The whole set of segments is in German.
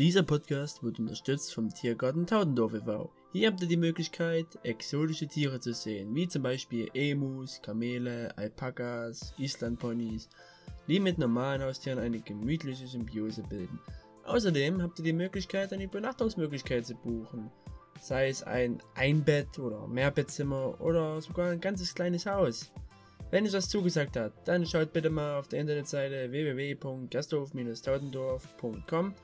Dieser Podcast wird unterstützt vom Tiergarten Taudendorf e.V. Hier habt ihr die Möglichkeit, exotische Tiere zu sehen, wie zum Beispiel Emus, Kamele, Alpakas, Islandponys, die mit normalen Haustieren eine gemütliche Symbiose bilden. Außerdem habt ihr die Möglichkeit, eine Übernachtungsmöglichkeit zu buchen, sei es ein Einbett- oder Mehrbettzimmer oder sogar ein ganzes kleines Haus. Wenn es was zugesagt hat, dann schaut bitte mal auf der Internetseite www.gasthof-taudendorf.com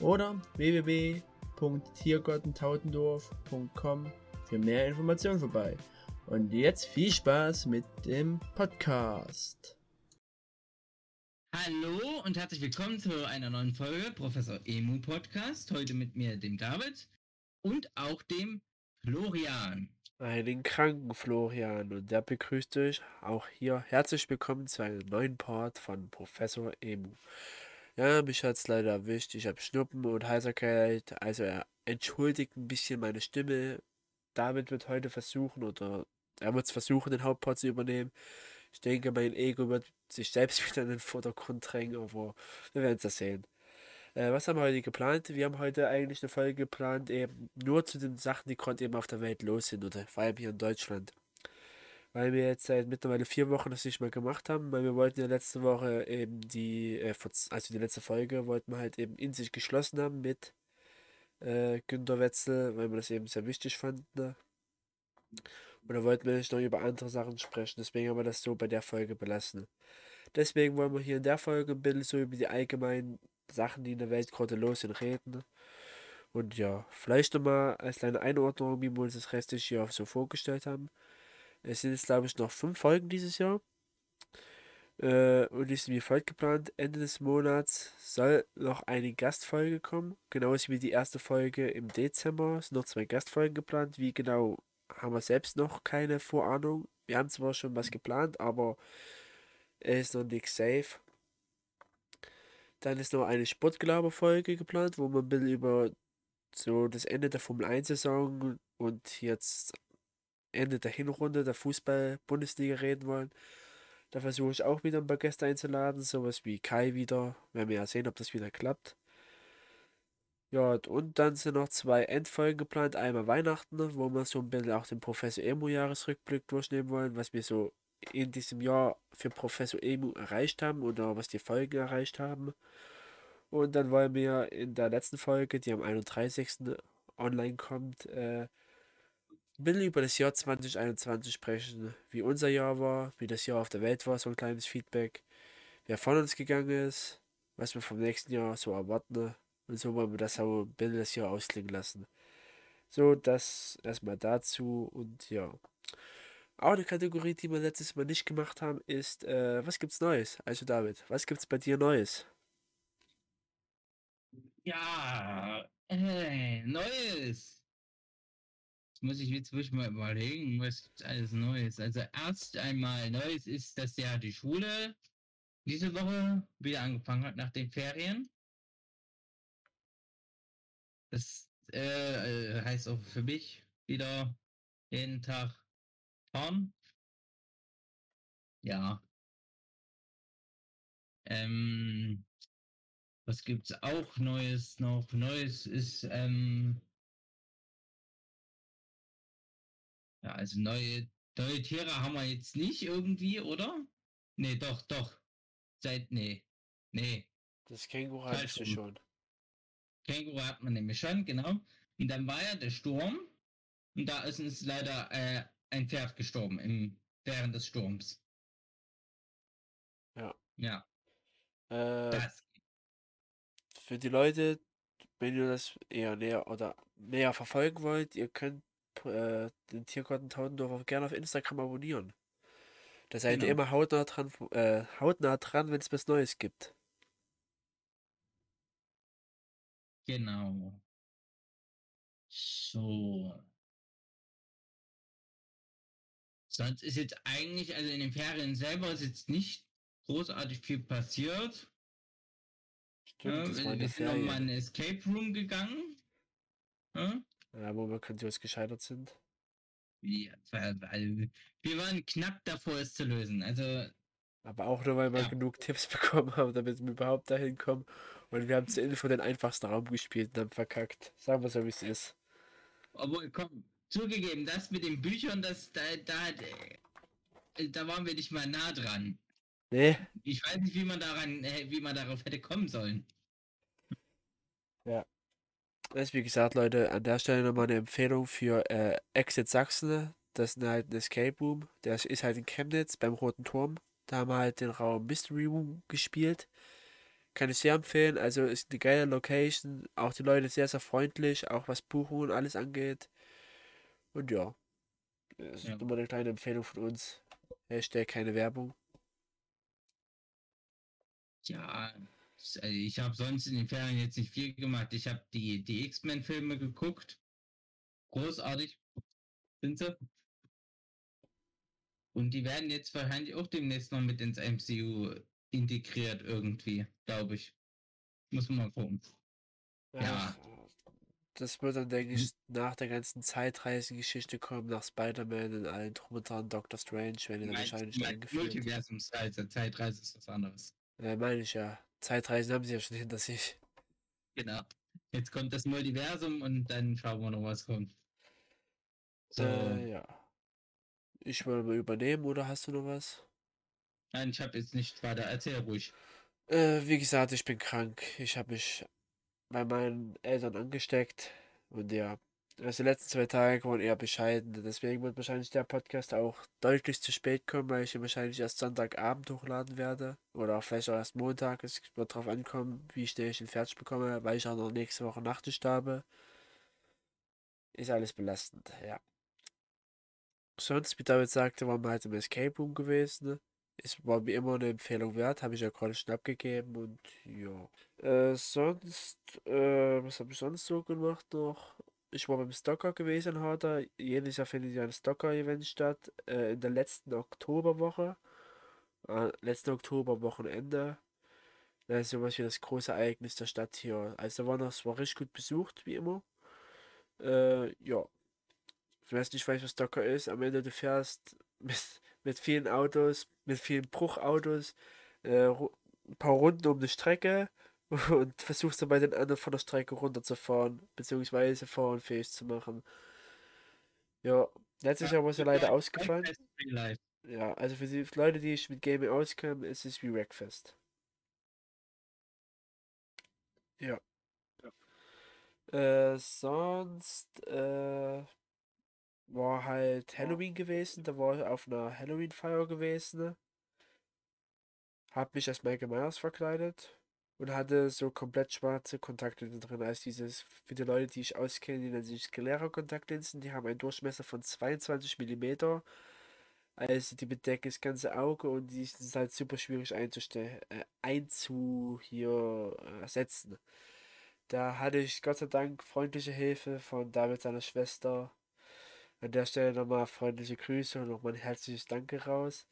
oder www.tiergartentaudendorf.com für mehr Informationen vorbei. Und jetzt viel Spaß mit dem Podcast. Hallo und herzlich willkommen zu einer neuen Folge Professor Emu Podcast. Heute mit mir, dem David und auch dem Florian. Einen kranken Florian und der begrüßt euch auch hier herzlich willkommen zu einem neuen Part von Professor Emu. Ja, mich hat es leider erwischt. Ich habe Schnuppen und Heiserkeit. Also er entschuldigt ein bisschen meine Stimme. David wird heute versuchen oder er wird versuchen, den Hauptpart zu übernehmen. Ich denke, mein Ego wird sich selbst wieder in den Vordergrund drängen, aber wir werden es sehen. Äh, was haben wir heute geplant? Wir haben heute eigentlich eine Folge geplant, eben nur zu den Sachen, die gerade eben auf der Welt los sind oder vor allem hier in Deutschland. Weil wir jetzt seit mittlerweile vier Wochen das nicht mehr gemacht haben, weil wir wollten ja letzte Woche eben die, äh, also die letzte Folge wollten wir halt eben in sich geschlossen haben mit äh, Günter Wetzel, weil wir das eben sehr wichtig fanden. Ne? Und da wollten wir nicht noch über andere Sachen sprechen, deswegen haben wir das so bei der Folge belassen. Deswegen wollen wir hier in der Folge ein bisschen so über die allgemeinen Sachen, die in der Welt gerade los sind, reden. Und ja, vielleicht nochmal als kleine Einordnung, wie wir uns das restliche Jahr so vorgestellt haben. Es sind jetzt, glaube ich, noch fünf Folgen dieses Jahr. Äh, und sind wie folgt geplant. Ende des Monats soll noch eine Gastfolge kommen. Genauso wie die erste Folge im Dezember. Es sind noch zwei Gastfolgen geplant. Wie genau haben wir selbst noch keine Vorahnung. Wir haben zwar schon was geplant, aber es ist noch nichts safe. Dann ist noch eine Sportgelaber-Folge geplant, wo wir ein bisschen über so das Ende der Formel 1-Saison und jetzt Ende der Hinrunde der Fußball-Bundesliga reden wollen. Da versuche ich auch wieder ein paar Gäste einzuladen, sowas wie Kai wieder. Werden wir ja sehen, ob das wieder klappt. Ja, und dann sind noch zwei Endfolgen geplant. Einmal Weihnachten, wo wir so ein bisschen auch den Professor Emo Jahresrückblick durchnehmen wollen, was wir so in diesem Jahr für Professor Emu erreicht haben oder was die Folgen erreicht haben. Und dann wollen wir in der letzten Folge, die am 31. online kommt, äh, bisschen über das Jahr 2021 sprechen, wie unser Jahr war, wie das Jahr auf der Welt war, so ein kleines Feedback, wer von uns gegangen ist, was wir vom nächsten Jahr so erwarten. Und so wollen wir das auch ein bisschen das Jahr ausklingen lassen. So, das erstmal dazu und ja. Auch eine Kategorie, die wir letztes Mal nicht gemacht haben, ist, äh, was gibt's Neues? Also David, was gibt's bei dir Neues? Ja, äh, Neues. Muss ich jetzt wirklich mal überlegen, was gibt's alles Neues. Also erst einmal Neues ist, dass ja die Schule diese Woche wieder angefangen hat nach den Ferien. Das äh, heißt auch für mich wieder jeden Tag fahren. Ja. Ähm, was gibt's auch Neues noch? Neues ist, ähm, ja, also neue, neue Tiere haben wir jetzt nicht irgendwie, oder? Nee, doch, doch. Seit, nee, nee. Das Känguru hattest du schon. Känguru hat man nämlich schon, genau. Und dann war ja der Sturm. Und da ist uns leider äh, ein Pferd gestorben im, während des Sturms. Ja. Ja. Äh, Das, für die Leute, wenn ihr das eher näher oder näher verfolgen wollt, ihr könnt äh, den Tiergarten Taudendorf auch gerne auf Instagram abonnieren. Da seid ihr Genau. immer hautnah dran, äh, hautnah dran, wenn es was Neues gibt. genau. So. Sonst ist jetzt eigentlich, also in den Ferien selber ist jetzt nicht großartig viel passiert. Stimmt, Ja, wir sind nochmal in einen Escape Room gegangen. Ja, Ja, wo wir grandios gescheitert sind. Ja, weil wir waren knapp davor, es zu lösen. Also, Aber auch nur, weil wir Ja. genug Tipps bekommen haben, damit wir überhaupt dahin kommen. Und wir haben zur Info den einfachsten Raum gespielt und haben verkackt. Sagen wir so, wie es ist. Obwohl, komm, zugegeben, das mit den Büchern, das, da, da, äh, da waren wir nicht mal nah dran. Nee, Ich weiß nicht, wie man daran, äh, wie man darauf hätte kommen sollen. Das ist wie gesagt, Leute, an der Stelle nochmal eine Empfehlung für äh, Exit Sachsen. Das ist halt ein Escape Room. Der ist halt in Chemnitz beim Roten Turm. Da haben wir halt den Raum Mystery Room gespielt. Kann ich sehr empfehlen. Also ist eine geile Location. Auch die Leute sehr, sehr freundlich, auch was Buchungen und alles angeht. Und ja, das ist Ja. nochmal eine kleine Empfehlung von uns. Hashtag keine Werbung. Ja, also ich habe sonst in den Ferien jetzt nicht viel gemacht. Ich habe die, die X-Men-Filme geguckt. Großartig. Sind sie? Und die werden jetzt wahrscheinlich auch demnächst noch mit ins MCU integriert irgendwie, glaube ich. Muss man mal gucken. Ja. Das wird dann, denke ich, nach der ganzen Zeitreisengeschichte kommen, nach Spider-Man und allen drum und dran, Doctor Strange, werden die dann wahrscheinlich eingeführt. Multiversumsreise, Zeitreise ist was anderes. Ja, meine ich ja. Zeitreisen haben sie ja schon hinter sich. Genau. Jetzt kommt das Multiversum und dann schauen wir noch, was kommt. So. Äh, ja. Ich will mal übernehmen, oder hast du noch was? Nein, ich habe jetzt nicht weiter. Erzähl ruhig. Äh, wie gesagt, ich bin krank. Ich habe mich bei meinen Eltern angesteckt. Und ja, also die letzten zwei Tage waren eher bescheiden. Deswegen wird wahrscheinlich der Podcast auch deutlich zu spät kommen, weil ich ihn wahrscheinlich erst Sonntagabend hochladen werde. Oder auch vielleicht auch erst Montag. Es wird darauf ankommen, wie schnell ich ihn fertig bekomme, weil ich auch noch nächste Woche Nachtschicht habe. Ist alles belastend, ja. Sonst, wie David sagte, waren wir halt im Escape Room gewesen. Es war wie immer eine Empfehlung wert, habe ich ja gerade schon abgegeben und ja. Äh, sonst, äh, was habe ich sonst so gemacht noch? Ich war beim Stocker gewesen heute. Jedes Jahr findet ja ein Stocker-Event statt. Äh, in der letzten Oktoberwoche. Äh, letzten Oktoberwochenende. Das ist sowas wie das große Ereignis der Stadt hier. Also war noch, es war richtig gut besucht, wie immer. Äh, ja. Ich weiß nicht, was Stocker ist. Am Ende du fährst mit, mit vielen Autos, mit vielen Bruchautos, äh, ein paar Runden um die Strecke und versuchst dabei den anderen von der Strecke runterzufahren, beziehungsweise fahrenfähig zu machen. Ja, letztes Jahr war es ja leider ausgefallen. Ja, also für die Leute, die sich mit Gaming auskennen, ist es wie Wreckfest. Ja. Äh, sonst, äh, war halt Halloween gewesen, da war ich auf einer Halloween-Feier gewesen. Hab mich als Michael Myers verkleidet und hatte so komplett schwarze Kontaktlinsen drin. Also dieses, für die Leute, die ich auskenne, die nennen sich Sclera-Kontaktlinsen, die haben einen Durchmesser von 22 mm. Also die bedecken das ganze Auge und die sind halt super schwierig einzustellen, äh, einzu hier äh. Da hatte ich Gott sei Dank freundliche Hilfe von David seiner Schwester. An der Stelle nochmal freundliche Grüße und nochmal ein herzliches Danke raus.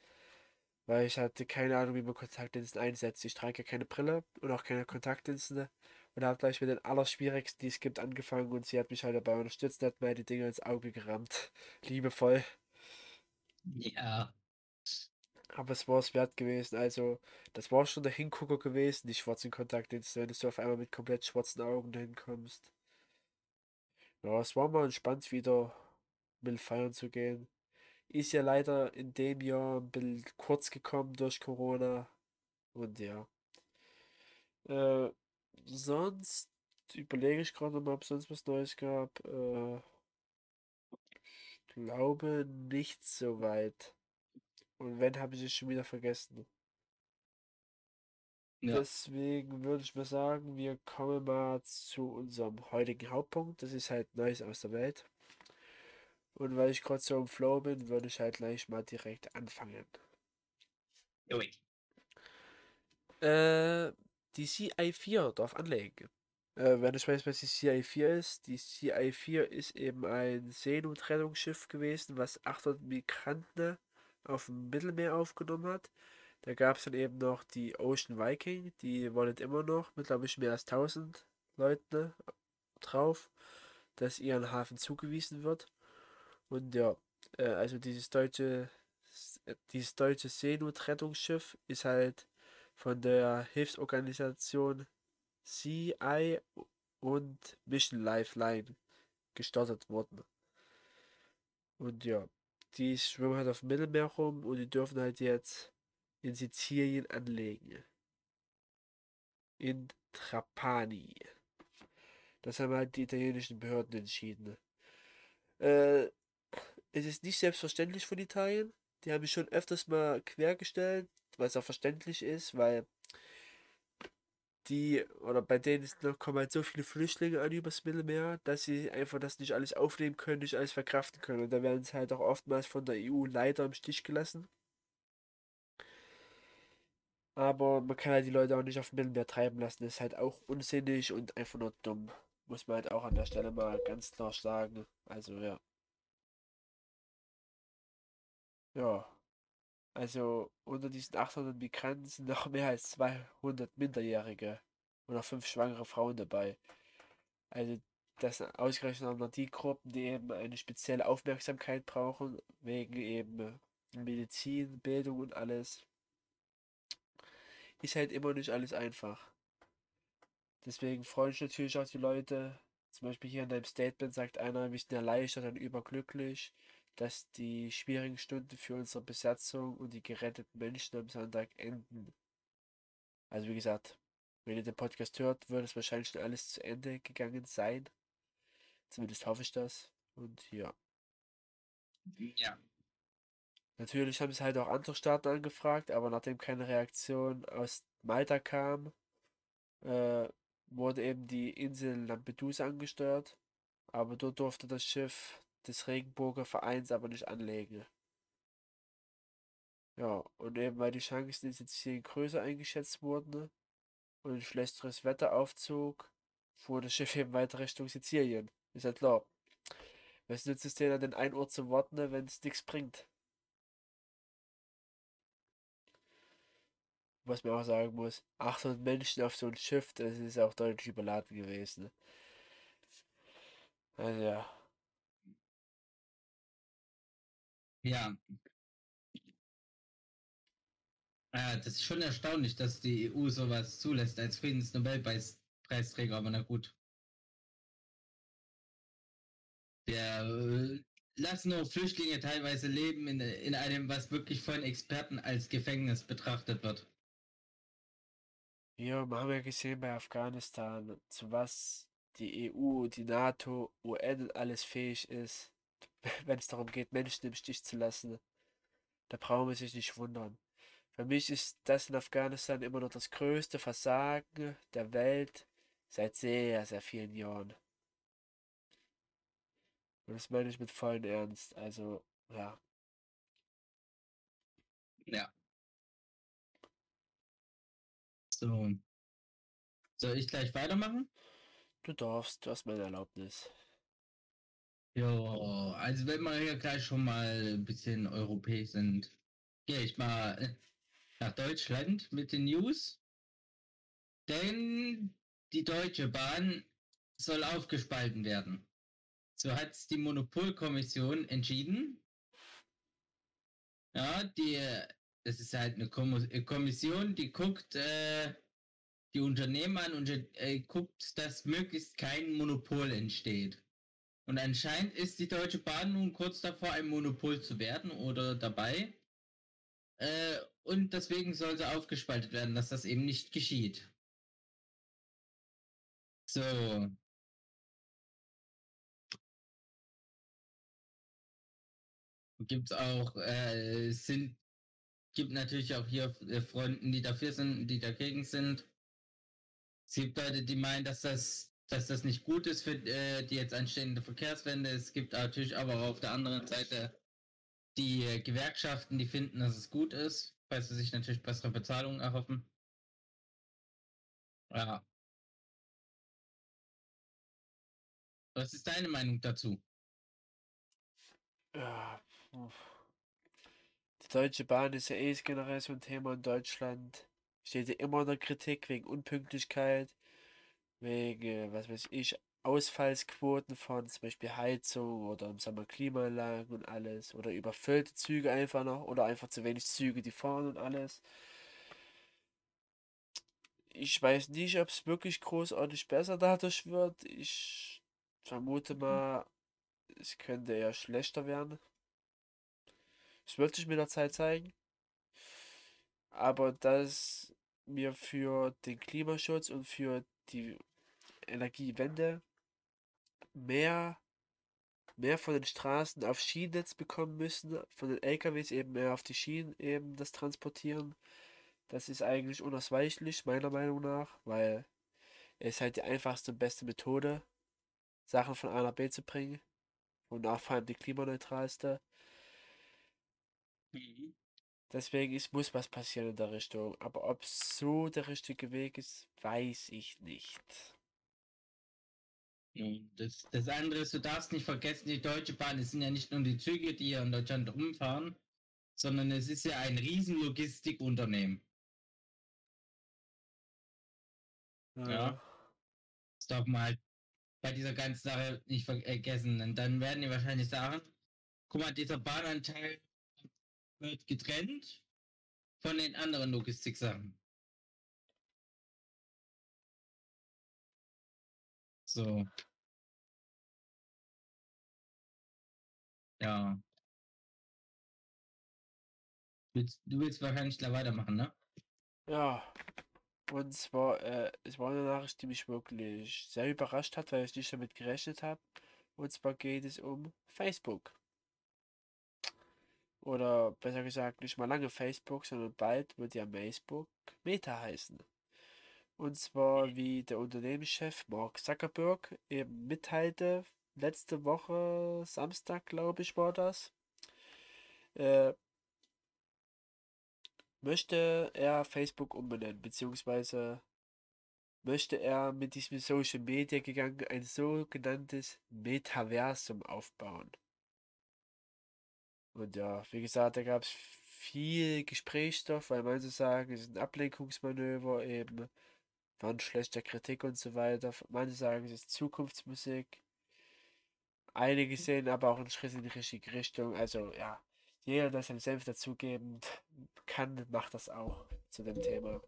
Weil ich hatte keine Ahnung, wie man Kontaktlinsen einsetzt. Ich trage ja keine Brille und auch keine Kontaktlinsen. Und habe gleich mit den allerschwierigsten, die es gibt, angefangen. Und sie hat mich halt dabei unterstützt und hat mir die Dinger ins Auge gerammt. Liebevoll. Ja. Aber es war es wert gewesen. Also, das war schon der Hingucker gewesen, die schwarzen Kontaktlinsen, wenn du auf einmal mit komplett schwarzen Augen dahin kommst. Ja, es war mal entspannt wieder mit feiern zu gehen. Ist ja leider in dem Jahr ein bisschen kurz gekommen durch Corona. Und ja. Äh, sonst überlege ich gerade mal, ob es sonst was Neues gab. Äh, ich glaube nicht so weit. Und wenn, habe ich es schon wieder vergessen. Ja. Deswegen würde ich mal sagen, wir kommen mal zu unserem heutigen Hauptpunkt. Das ist halt Neues aus der Welt. Und weil ich gerade so im Flow bin, würde ich halt gleich mal direkt anfangen. Ui. Äh, die CI4 darf anlegen. Äh, wenn ich weiß, was die CI4 ist, die CI4 ist eben ein Seenotrettungsschiff gewesen, was 800 Migranten auf dem Mittelmeer aufgenommen hat. Da gab es dann eben noch die Ocean Viking, die wollen immer noch mit, glaube ich, mehr als 1000 Leuten drauf, dass ihren Hafen zugewiesen wird. Und ja, äh, also dieses deutsche, dieses deutsche Seenotrettungsschiff ist halt von der Hilfsorganisation Eye und Mission Lifeline gestartet wurden. Und ja, die schwimmen halt auf dem Mittelmeer rum und die dürfen halt jetzt in Sizilien anlegen. In Trapani. Das haben halt die italienischen Behörden entschieden. Äh, es ist nicht selbstverständlich von Italien. Die haben mich schon öfters mal quergestellt, was auch verständlich ist, weil die, oder bei denen kommen halt so viele Flüchtlinge an übers Mittelmeer, dass sie einfach das nicht alles aufnehmen können, nicht alles verkraften können. Und da werden sie halt auch oftmals von der EU leider im Stich gelassen. Aber man kann halt die Leute auch nicht auf dem Mittelmeer treiben lassen. Das ist halt auch unsinnig und einfach nur dumm. Muss man halt auch an der Stelle mal ganz klar sagen. Also ja. Ja. Also unter diesen 800 Migranten sind noch mehr als 200 Minderjährige und noch fünf schwangere Frauen dabei. Also das sind ausgerechnet auch noch die Gruppen, die eben eine spezielle Aufmerksamkeit brauchen, wegen eben Medizin, Bildung und alles. Ist halt immer nicht alles einfach. Deswegen freuen sich natürlich auch die Leute. Zum Beispiel hier in deinem Statement sagt einer, wir sind erleichtert und überglücklich dass die schwierigen Stunden für unsere Besatzung und die geretteten Menschen am Sonntag enden. Also wie gesagt, wenn ihr den Podcast hört, wird es wahrscheinlich schon alles zu Ende gegangen sein. Zumindest hoffe ich das. Und ja. Ja. Natürlich haben sie halt auch andere Staaten angefragt, aber nachdem keine Reaktion aus Malta kam, äh, wurde eben die Insel Lampedusa angesteuert. Aber dort durfte das Schiff des Regenboger Vereins aber nicht anlegen. Ja, und eben weil die Chancen in Sizilien größer eingeschätzt wurden und ein schlechteres Wetter aufzog, fuhr das Schiff eben weiter Richtung Sizilien. Ist ja klar. Was nützt es denen den einen Ort zu warten, wenn es nichts bringt? Was man auch sagen muss, 800 Menschen auf so ein Schiff, das ist auch deutlich überladen gewesen. Also ja. Ja. Ah, das ist schon erstaunlich, dass die EU sowas zulässt als Friedensnobelpreisträger, aber na gut. Wir äh, lassen nur Flüchtlinge teilweise leben in, in einem, was wirklich von Experten als Gefängnis betrachtet wird. Wir haben ja gesehen bei Afghanistan, zu was die EU, die NATO, UN alles fähig ist. wenn es darum geht, Menschen im Stich zu lassen. Da brauchen wir sich nicht wundern. Für mich ist das in Afghanistan immer noch das größte Versagen der Welt seit sehr, sehr vielen Jahren. Und das meine ich mit vollem Ernst. Also, ja. Ja. So. Soll ich gleich weitermachen? Du darfst, du hast meine Erlaubnis. Ja, also wenn wir hier gleich schon mal ein bisschen europäisch sind, gehe ich mal äh, nach Deutschland mit den News. Denn die Deutsche Bahn soll aufgespalten werden. So hat es die Monopolkommission entschieden. Ja, die, das ist halt eine Kommission, die guckt äh, die Unternehmen an und äh, guckt, dass möglichst kein Monopol entsteht. Und anscheinend ist die Deutsche Bahn nun kurz davor, ein Monopol zu werden oder dabei. Äh, und deswegen soll sie aufgespaltet werden, dass das eben nicht geschieht. So. Gibt es auch, äh, sind, gibt natürlich auch hier äh, Fronten, die dafür sind, die dagegen sind. Es gibt Leute, die meinen, dass das dass das nicht gut ist für äh, die jetzt anstehende Verkehrswende. Es gibt natürlich aber auf der anderen Seite die äh, Gewerkschaften, die finden, dass es gut ist, weil sie sich natürlich bessere Bezahlungen erhoffen. Ja. Was ist deine Meinung dazu? Ja, die Deutsche Bahn ist ja eh generell so ein Thema in Deutschland. Steht ja immer in der Kritik wegen Unpünktlichkeit wegen, was weiß ich, Ausfallsquoten von zum Beispiel Heizung oder im Sommer Klimaanlagen und alles. Oder überfüllte Züge einfach noch. Oder einfach zu wenig Züge, die fahren und alles. Ich weiß nicht, ob es wirklich großartig besser dadurch wird. Ich vermute mal, es könnte eher schlechter werden. Es wird sich mit der Zeit zeigen. Aber dass wir für den Klimaschutz und für die Energiewende mehr, mehr von den Straßen auf Schienennetz bekommen müssen, von den LKWs eben mehr auf die Schienen eben das transportieren. Das ist eigentlich unausweichlich, meiner Meinung nach, weil es halt die einfachste und beste Methode, Sachen von A nach B zu bringen und auch vor allem die klimaneutralste. Mhm. Deswegen ist, muss was passieren in der Richtung. Aber ob so der richtige Weg ist, weiß ich nicht. Das, das andere ist, du darfst nicht vergessen, die Deutsche Bahn, es sind ja nicht nur die Züge, die hier in Deutschland rumfahren, sondern es ist ja ein riesen Logistikunternehmen. Ja. Das darf man halt bei dieser ganzen Sache nicht vergessen. Und dann werden die wahrscheinlich sagen, guck mal, dieser Bahnanteil wird getrennt von den anderen Logistiksachen. So. Ja. Willst, du willst wahrscheinlich gleich weitermachen, ne? Ja. Und zwar, äh, es war eine Nachricht, die mich wirklich sehr überrascht hat, weil ich nicht damit gerechnet habe. Und zwar geht es um Facebook. Oder besser gesagt, nicht mal lange Facebook, sondern bald wird ja Facebook Meta heißen. Und zwar wie der Unternehmenschef Mark Zuckerberg eben mitteilte, letzte Woche, Samstag glaube ich war das, äh, möchte er Facebook umbenennen, beziehungsweise möchte er mit diesem Social Media gegangen ein sogenanntes Metaversum aufbauen. Und ja, wie gesagt, da gab es viel Gesprächsstoff, weil manche sagen, es ist ein Ablenkungsmanöver, eben von schlechter Kritik und so weiter. Manche sagen, es ist Zukunftsmusik. Einige sehen aber auch einen Schritt in die richtige Richtung. Also ja, jeder, der seinen Senf dazugeben kann, macht das auch zu dem Thema.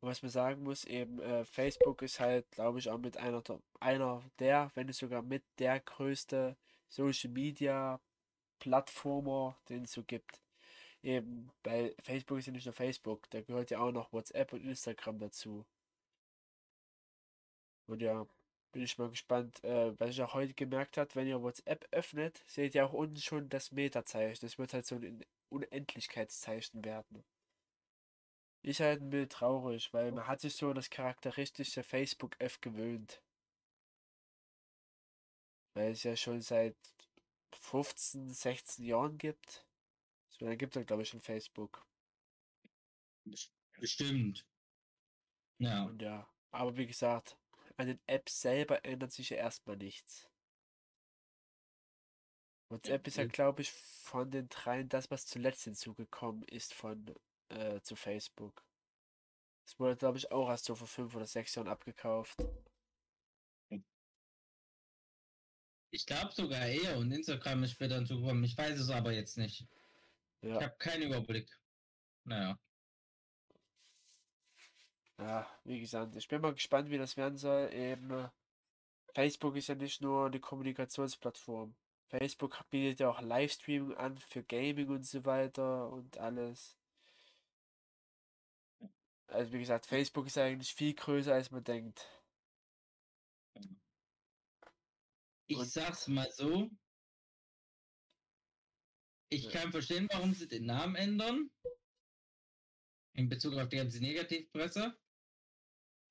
Und was man sagen muss, eben äh, Facebook ist halt, glaube ich, auch mit einer, einer der, wenn nicht sogar mit der größte Social Media Plattformer, den es so gibt. Eben, bei Facebook ist ja nicht nur Facebook, da gehört ja auch noch WhatsApp und Instagram dazu. Und ja, bin ich mal gespannt, äh, was ich auch heute gemerkt habe, wenn ihr WhatsApp öffnet, seht ihr auch unten schon das Meta-Zeichen. Das wird halt so ein Unendlichkeitszeichen werden. Ist halt ein bisschen traurig, weil man hat sich so das charakteristische Facebook F gewöhnt. Weil es ja schon seit 15, 16 Jahren gibt. Lange gibt es glaube ich schon Facebook. Bestimmt. Ja. Und ja, aber wie gesagt, an den Apps selber ändert sich ja erstmal nichts. WhatsApp ist ja, glaube ich, von den dreien das, was zuletzt hinzugekommen ist von äh, zu Facebook. Es wurde, glaube ich, auch erst so vor fünf oder sechs Jahren abgekauft. Ich glaube sogar eher und Instagram ist später hinzugekommen. Ich weiß es aber jetzt nicht. Ja. Ich habe keinen Überblick. Naja. Ja, wie gesagt, ich bin mal gespannt, wie das werden soll. Eben, äh, Facebook ist ja nicht nur eine Kommunikationsplattform. Facebook bietet ja auch Livestreaming an für Gaming und so weiter und alles. Also wie gesagt, Facebook ist eigentlich viel größer, als man denkt. Ich und sag's mal so. Ich ja. kann verstehen, warum sie den Namen ändern. In Bezug auf die ganze Negativpresse.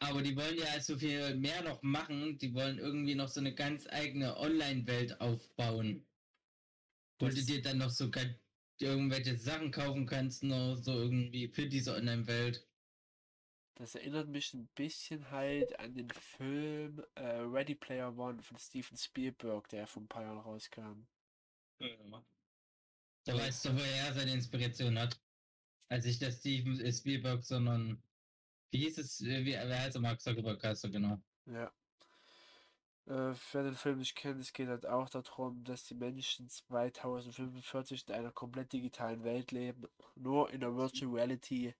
Aber die wollen ja so viel mehr noch machen. Die wollen irgendwie noch so eine ganz eigene Online-Welt aufbauen. Wo du dir dann noch so irgendwelche Sachen kaufen kannst, noch so irgendwie für diese Online-Welt. Das erinnert mich ein bisschen halt an den Film äh, Ready Player One von Steven Spielberg, der vor ein paar Jahren rauskam. Ja. Da weißt du, woher er seine Inspiration hat. Als ich der Steven Spielberg, sondern wie hieß es? Wie, wer heißt der Mark Zuckerberg heißt er genau? Ja. Äh, wer den Film nicht kennt, es geht halt auch darum, dass die Menschen 2045 in einer komplett digitalen Welt leben, nur in der Virtual Reality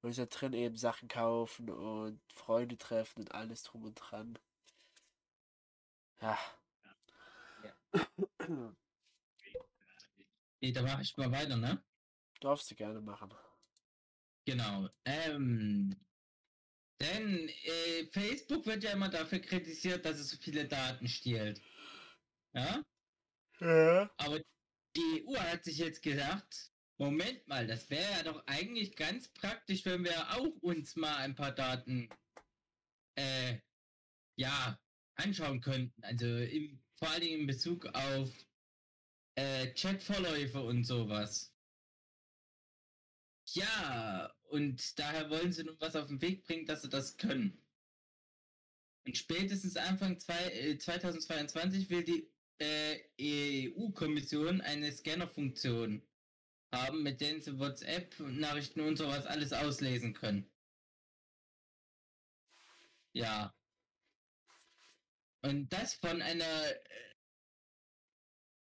Und ich da drin eben Sachen kaufen und Freunde treffen und alles drum und dran. Ja. Nee, da mache ich mal weiter, ne? Darfst du gerne machen. Genau. Ähm, denn äh, Facebook wird ja immer dafür kritisiert, dass es so viele Daten stiehlt. Ja? Ja. Aber die EU hat sich jetzt gesagt, Moment mal, das wäre ja doch eigentlich ganz praktisch, wenn wir auch uns mal ein paar Daten äh, ja, anschauen könnten. Also im, vor allen Dingen in Bezug auf äh, Chatverläufe und sowas. Ja, und daher wollen sie nun was auf den Weg bringen, dass sie das können. Und spätestens Anfang zwei, äh, 2022 will die äh, EU-Kommission eine Scanner-Funktion haben, mit denen sie WhatsApp-Nachrichten und sowas alles auslesen können. Ja. Und das von einer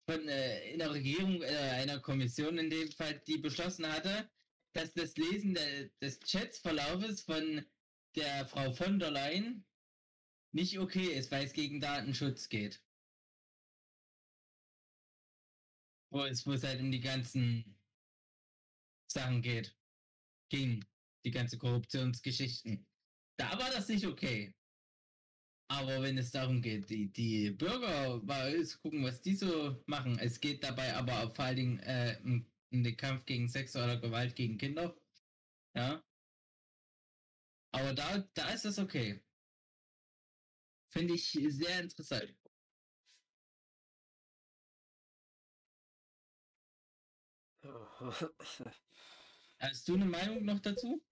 von äh, einer Regierung, äh, einer Kommission in dem Fall, die beschlossen hatte, dass das Lesen de, des Chatsverlaufes von der Frau von der Leyen nicht okay ist, weil es gegen Datenschutz geht. Wo es, wo es halt um die ganzen Sachen geht. Ging. Die ganze Korruptionsgeschichten. Da war das nicht okay. Aber wenn es darum geht, die, die Bürger mal zu gucken, was die so machen, es geht dabei aber vor allen Dingen äh, um, um den Kampf gegen sexuelle Gewalt gegen Kinder. Ja. Aber da, da ist das okay. Finde ich sehr interessant. Hast du eine Meinung noch dazu?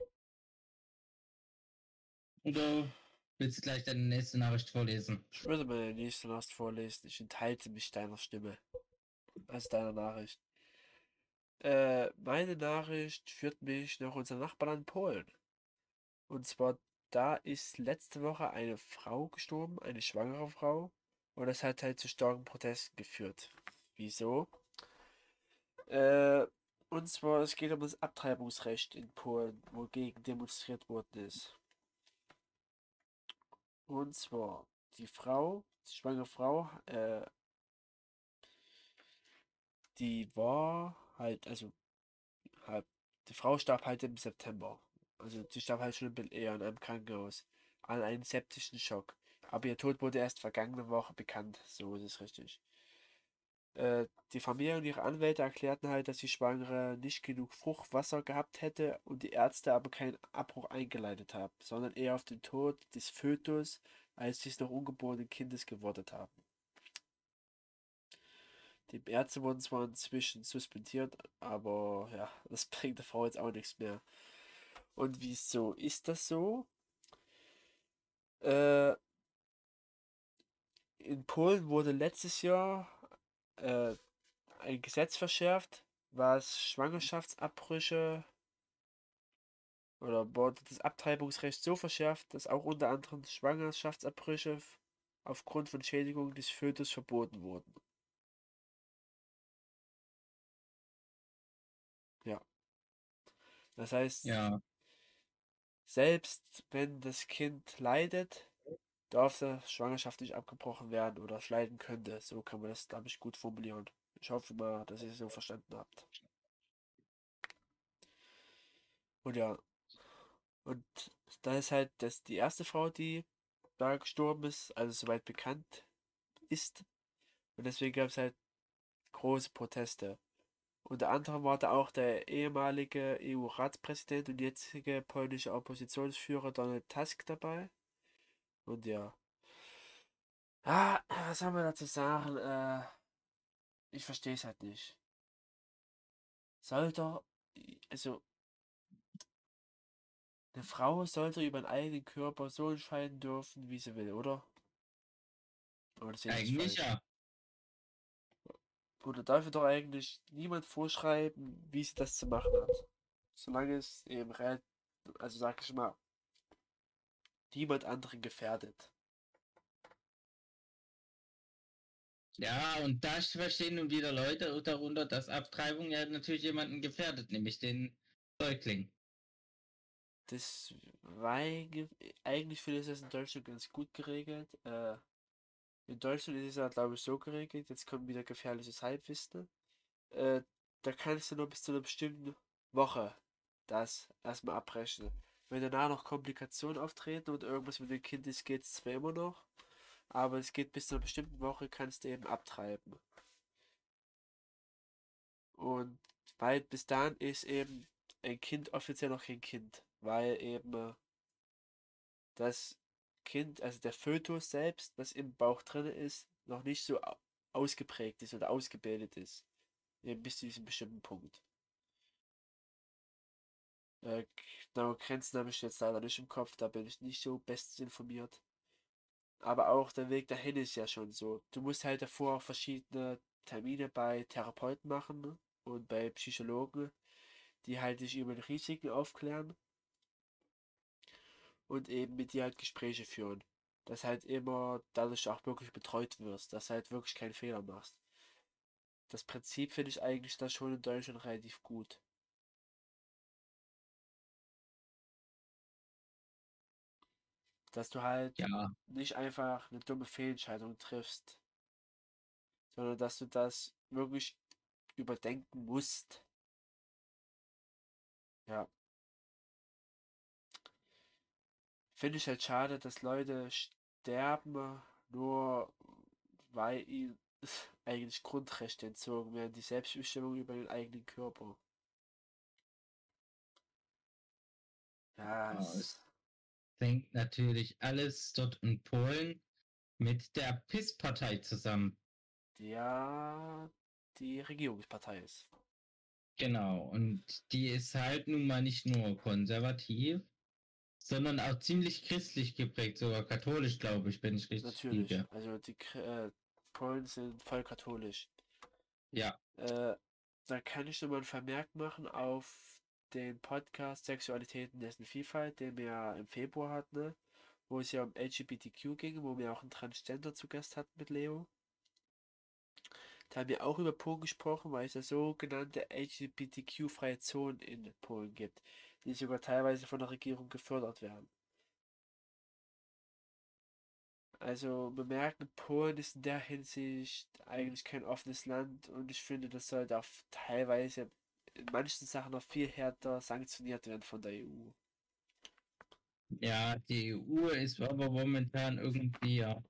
Oder willst du gleich deine nächste Nachricht vorlesen? Ich würde meine nächste Nachricht vorlesen. Ich enthalte mich deiner Stimme. Also deiner Nachricht. Äh, meine Nachricht führt mich nach unserem Nachbarland Polen. Und zwar, da ist letzte Woche eine Frau gestorben, eine schwangere Frau. Und das hat halt zu starken Protesten geführt. Wieso? Äh, und zwar, es geht um das Abtreibungsrecht in Polen, wogegen demonstriert worden ist. Und zwar, die Frau, die schwangere Frau, äh, die war halt, also, halt, die Frau starb halt im September. Also, die starb halt schon ein bisschen eher in einem Krankenhaus. An einem septischen Schock. Aber ihr Tod wurde erst vergangene Woche bekannt. So ist es richtig. Äh, die Familie und ihre Anwälte erklärten halt, dass die Schwangere nicht genug Fruchtwasser gehabt hätte und die Ärzte aber keinen Abbruch eingeleitet haben, sondern eher auf den Tod des Fötus als des noch ungeborenen Kindes gewartet haben. Die Ärzte wurden zwar inzwischen suspendiert, aber ja, das bringt der Frau jetzt auch nichts mehr. Und wieso ist das so? Äh, in Polen wurde letztes Jahr äh, ein Gesetz verschärft, was Schwangerschaftsabbrüche oder wurde das Abtreibungsrecht so verschärft, dass auch unter anderem Schwangerschaftsabbrüche aufgrund von Schädigung des Fötus verboten wurden. Ja. Das heißt, Ja. selbst wenn das Kind leidet, darf die Schwangerschaft nicht abgebrochen werden oder leiden könnte. So kann man das, glaube ich, gut formulieren. Ich hoffe mal, dass ihr es so verstanden habt. Und ja. Und da ist halt das die erste Frau, die da gestorben ist, also soweit bekannt ist. Und deswegen gab es halt große Proteste. Unter anderem war da auch der ehemalige EU-Ratspräsident und jetzige polnische Oppositionsführer Donald Tusk dabei. Und ja. Ah, was soll man dazu sagen? Äh, ich verstehe es halt nicht. Sollte, also, eine Frau sollte über ihren eigenen Körper so entscheiden dürfen, wie sie will, oder? Oder Eigentlich ja. Oder darf ihr doch eigentlich niemand vorschreiben, wie sie das zu machen hat. Solange es eben, also sag ich mal, niemand anderen gefährdet. Ja, und da verstehen nun wieder Leute darunter, dass Abtreibung ja natürlich jemanden gefährdet, nämlich den Säugling. Das war eigentlich, eigentlich finde ich das in Deutschland ganz gut geregelt. Äh, in Deutschland ist es ja, glaube ich, so geregelt, jetzt kommt wieder gefährliches Halbwissen. Äh, da kannst du nur bis zu einer bestimmten Woche das erstmal abbrechen. Wenn danach noch Komplikationen auftreten und irgendwas mit dem Kind ist, geht es zwar immer noch, aber es geht bis zu einer bestimmten Woche, kannst du eben abtreiben. Und weil bis dahin ist eben ein Kind offiziell noch kein Kind, weil eben äh, das Kind, also der Fötus selbst, was im Bauch drin ist, noch nicht so ausgeprägt ist oder ausgebildet ist. Eben bis zu diesem bestimmten Punkt. Äh, genau, Grenzen habe ich jetzt leider nicht im Kopf, da bin ich nicht so bestens informiert. Aber auch der Weg dahin ist ja schon so. Du musst halt davor auch verschiedene Termine bei Therapeuten machen ne? und bei Psychologen, die halt dich über die Risiken aufklären und eben mit dir halt Gespräche führen. Dass halt immer dadurch auch wirklich betreut wirst, dass halt wirklich keinen Fehler machst. Das Prinzip finde ich eigentlich da schon in Deutschland relativ gut. Dass du halt Ja, nicht einfach eine dumme Fehlentscheidung triffst, sondern dass du das wirklich überdenken musst. Ja. Finde ich halt schade, dass Leute sterben, nur weil ihnen eigentlich Grundrechte entzogen werden, die Selbstbestimmung über den eigenen Körper. Ja, ja, es hängt natürlich alles dort in Polen mit der PIS-Partei zusammen. ja die Regierungspartei ist. Genau, und die ist halt nun mal nicht nur konservativ, sondern auch ziemlich christlich geprägt, sogar katholisch, glaube ich, wenn ich richtig Natürlich. liege. Also die äh, Polen sind voll katholisch. Ja, Äh, da kann ich nochmal ein Vermerk machen auf den Podcast Sexualität und dessen Vielfalt, den wir im Februar hatten, ne? wo es ja um LGBTQ ging, wo wir auch einen Transgender zu Gast hatten mit Leo. Da haben wir auch über Polen gesprochen, weil es ja sogenannte LGBTQ-freie Zonen in Polen gibt, die sogar teilweise von der Regierung gefördert werden. Also wir merken, Polen ist in der Hinsicht eigentlich kein offenes Land und ich finde, das sollte auch teilweise in manchen Sachen noch viel härter sanktioniert werden von der EU. ja, die EU ist aber momentan irgendwie ja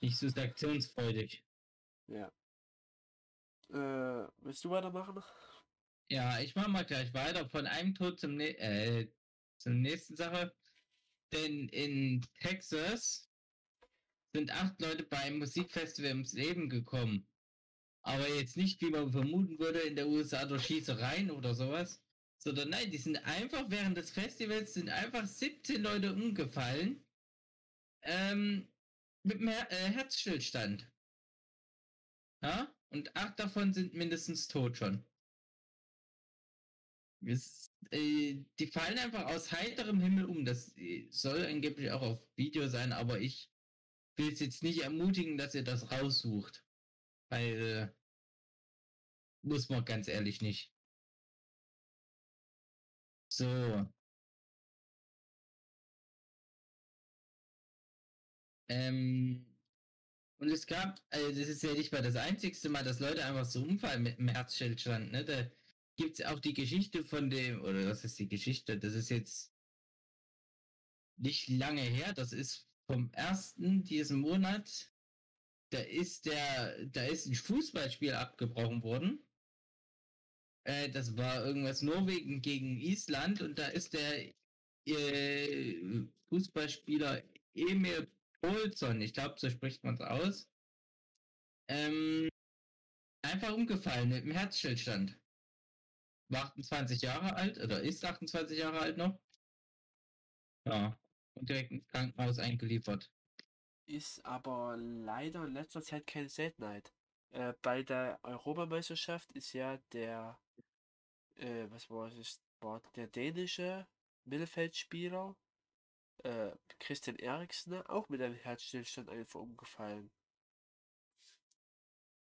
nicht so aktionsfreudig. Ja. Äh, willst du weitermachen? Ja, ich mache mal gleich weiter von einem Tod zum, äh, zur nächsten Sache. Denn in Texas sind acht Leute beim Musikfestival ums Leben gekommen. Aber jetzt nicht, wie man vermuten würde, in der USA durch Schießereien oder sowas. Sondern nein, die sind einfach während des Festivals sind einfach 17 Leute umgefallen. Ähm, mit einem Her äh, Herzstillstand. Ja? Und acht davon sind mindestens tot schon. Es, äh, die fallen einfach aus heiterem Himmel um. Das äh, soll angeblich auch auf Video sein, aber ich will es jetzt nicht ermutigen, dass ihr das raussucht. Weil äh, muss man ganz ehrlich nicht. So. Ähm, und es gab, also das ist ja nicht mal das einzigste Mal, dass Leute einfach so umfallen mit dem Herzstillstand, ne? Da gibt es auch die Geschichte von dem, oder was ist die Geschichte? Das ist jetzt nicht lange her, das ist vom ersten diesen Monat. Da ist der, da ist ein Fußballspiel abgebrochen worden. Äh, das war irgendwas Norwegen gegen Island und da ist der äh, Fußballspieler Emil Olsson, ich glaube, so spricht man es aus, ähm, einfach umgefallen mit dem Herzstillstand. War 28 Jahre alt oder ist 28 Jahre alt noch. Ja, und direkt ins Krankenhaus eingeliefert. Ist aber leider in letzter Zeit keine Seltenheit. Äh, bei der Europameisterschaft ist ja der, äh, was war es, war der dänische Mittelfeldspieler, äh, Christian Eriksen, auch mit einem Herzstillstand einfach umgefallen.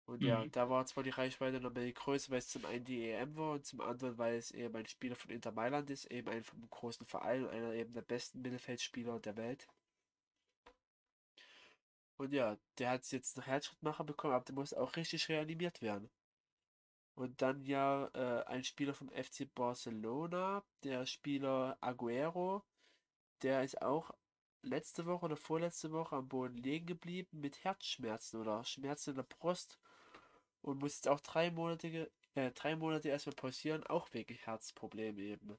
Und ja, Mhm. da war zwar die Reichweite noch mehr größer, weil es zum einen die EM war und zum anderen, weil es eben ein Spieler von Inter Mailand ist, eben ein vom großen Verein und einer eben der besten Mittelfeldspieler der Welt. Und ja, der hat jetzt noch Herzschrittmacher bekommen, aber der muss auch richtig reanimiert werden. Und dann ja äh, ein Spieler vom FC Barcelona, der Spieler Aguero, der ist auch letzte Woche oder vorletzte Woche am Boden liegen geblieben mit Herzschmerzen oder Schmerzen in der Brust und muss jetzt auch drei Monate, äh, drei Monate erstmal pausieren, auch wegen Herzproblemen eben.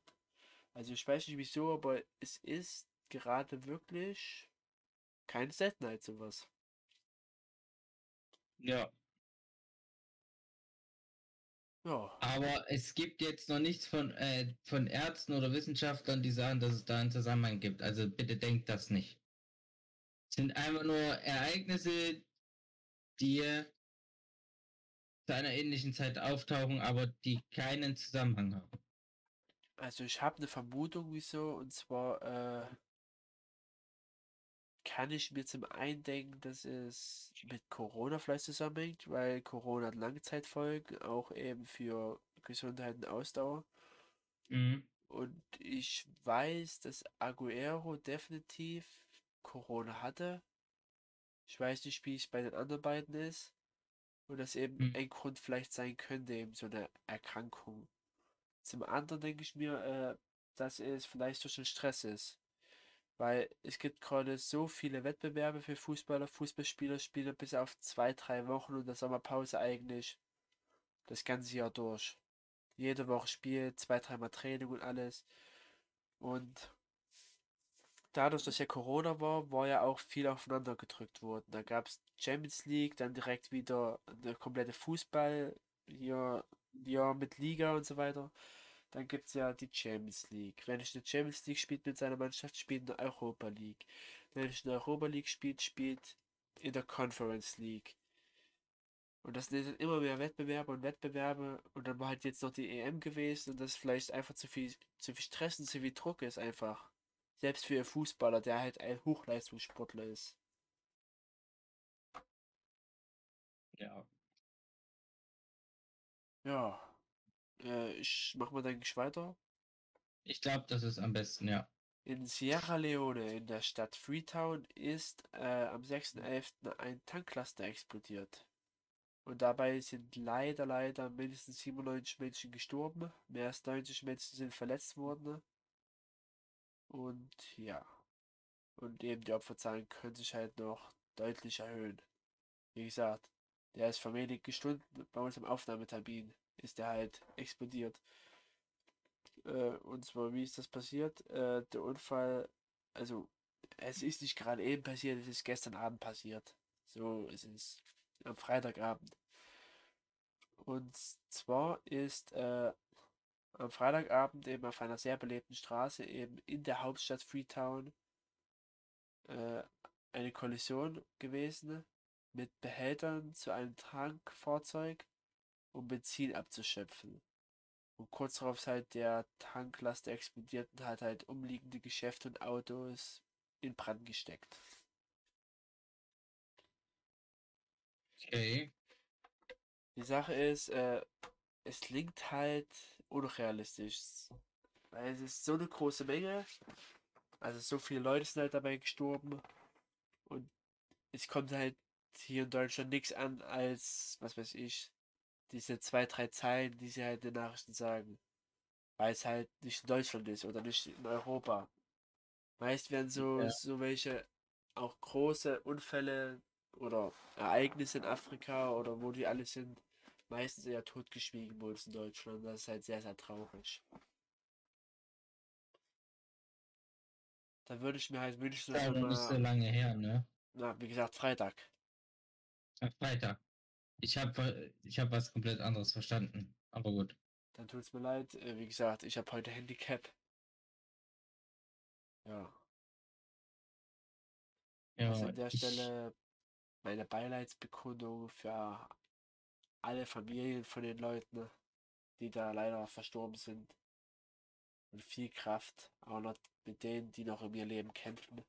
Also ich weiß nicht wieso, aber es ist gerade wirklich keine Seltenheit sowas. Ja. Ja, Aber es gibt jetzt noch nichts von, äh, von Ärzten oder Wissenschaftlern, die sagen, dass es da einen Zusammenhang gibt. Also bitte denkt das nicht. Es sind einfach nur Ereignisse, die zu einer ähnlichen Zeit auftauchen, aber die keinen Zusammenhang haben. also ich habe eine Vermutung wieso und zwar äh, kann ich mir zum einen denken, dass es mit Corona vielleicht zusammenhängt, weil Corona hat Langzeitfolgen, auch eben für Gesundheit und Ausdauer. Mhm. Und ich weiß, dass Aguero definitiv Corona hatte. Ich weiß nicht, wie es bei den anderen beiden ist. Und das eben Mhm. ein Grund vielleicht sein könnte, eben so eine Erkrankung. Zum anderen denke ich mir, äh, dass es vielleicht durch den Stress ist. Weil es gibt gerade so viele Wettbewerbe für Fußballer. Fußballspieler spielen bis auf zwei, drei Wochen und der Sommerpause eigentlich das ganze Jahr durch. Jede Woche Spiel, zwei, dreimal Training und alles. Und dadurch, dass ja Corona war, war ja auch viel aufeinander gedrückt worden. Da gab es Champions League, dann direkt wieder eine komplette Fußball, hier, ja, mit Liga und so weiter. Dann gibt es ja die Champions League. Wenn ich eine Champions League spielt mit seiner Mannschaft, spielt eine Europa League. Wenn ich eine Europa League spielt, spielt in der Conference League. Und das sind jetzt immer mehr Wettbewerbe und Wettbewerbe. Und dann war halt jetzt noch die EM gewesen und das vielleicht einfach zu viel, zu viel Stress und zu viel Druck ist einfach. Selbst für einen Fußballer, der halt ein Hochleistungssportler ist. Ja. Ja. Äh, ich mach mal, denke ich, weiter. Ich glaube, das ist am besten, ja. In Sierra Leone, in der Stadt Freetown, ist äh, am 6.11. ein Tanklaster explodiert. Und dabei sind leider, leider mindestens 97 Menschen gestorben. Mehr als 90 Menschen sind verletzt worden. Und ja. Und eben die Opferzahlen können sich halt noch deutlich erhöhen. Wie gesagt, der ist vor wenigen Stunden bei uns im Aufnahmetermin ist der halt explodiert. Äh, und zwar, wie ist das passiert? Äh, der Unfall, also es ist nicht gerade eben passiert, es ist gestern Abend passiert. So ist es am Freitagabend. Und zwar ist äh, am Freitagabend eben auf einer sehr belebten Straße eben in der Hauptstadt Freetown äh, eine Kollision gewesen mit Behältern zu einem Tankfahrzeug, um Benzin abzuschöpfen. Und kurz darauf ist halt der Tanklaster explodiert und hat halt umliegende Geschäfte und Autos in Brand gesteckt. Okay. Die Sache ist, äh, es klingt halt unrealistisch. Weil es ist so eine große Menge. Also so viele Leute sind halt dabei gestorben. Und es kommt halt hier in Deutschland nichts an als, was weiß ich, diese zwei, drei Zeilen, die sie halt in den Nachrichten sagen. Weil es halt nicht in Deutschland ist oder nicht in Europa. Meist werden so, Ja. so welche auch große Unfälle oder Ereignisse in Afrika oder wo die alle sind, meistens eher totgeschwiegen bei uns in Deutschland. Das ist halt sehr, sehr traurig. Da würde ich mir halt wünschen, dass Ja, man noch nicht so lange her, ne? na, wie gesagt, Freitag. Am Freitag. Ich habe ich hab was komplett anderes verstanden. Aber gut. Dann tut's mir leid. Äh, Wie gesagt, ich habe heute Handicap. Ja. Ja, Also an der ich, Stelle meine Beileidsbekundung für alle Familien von den Leuten, die da leider verstorben sind. Und viel Kraft auch noch mit denen, die noch in ihr Leben kämpfen.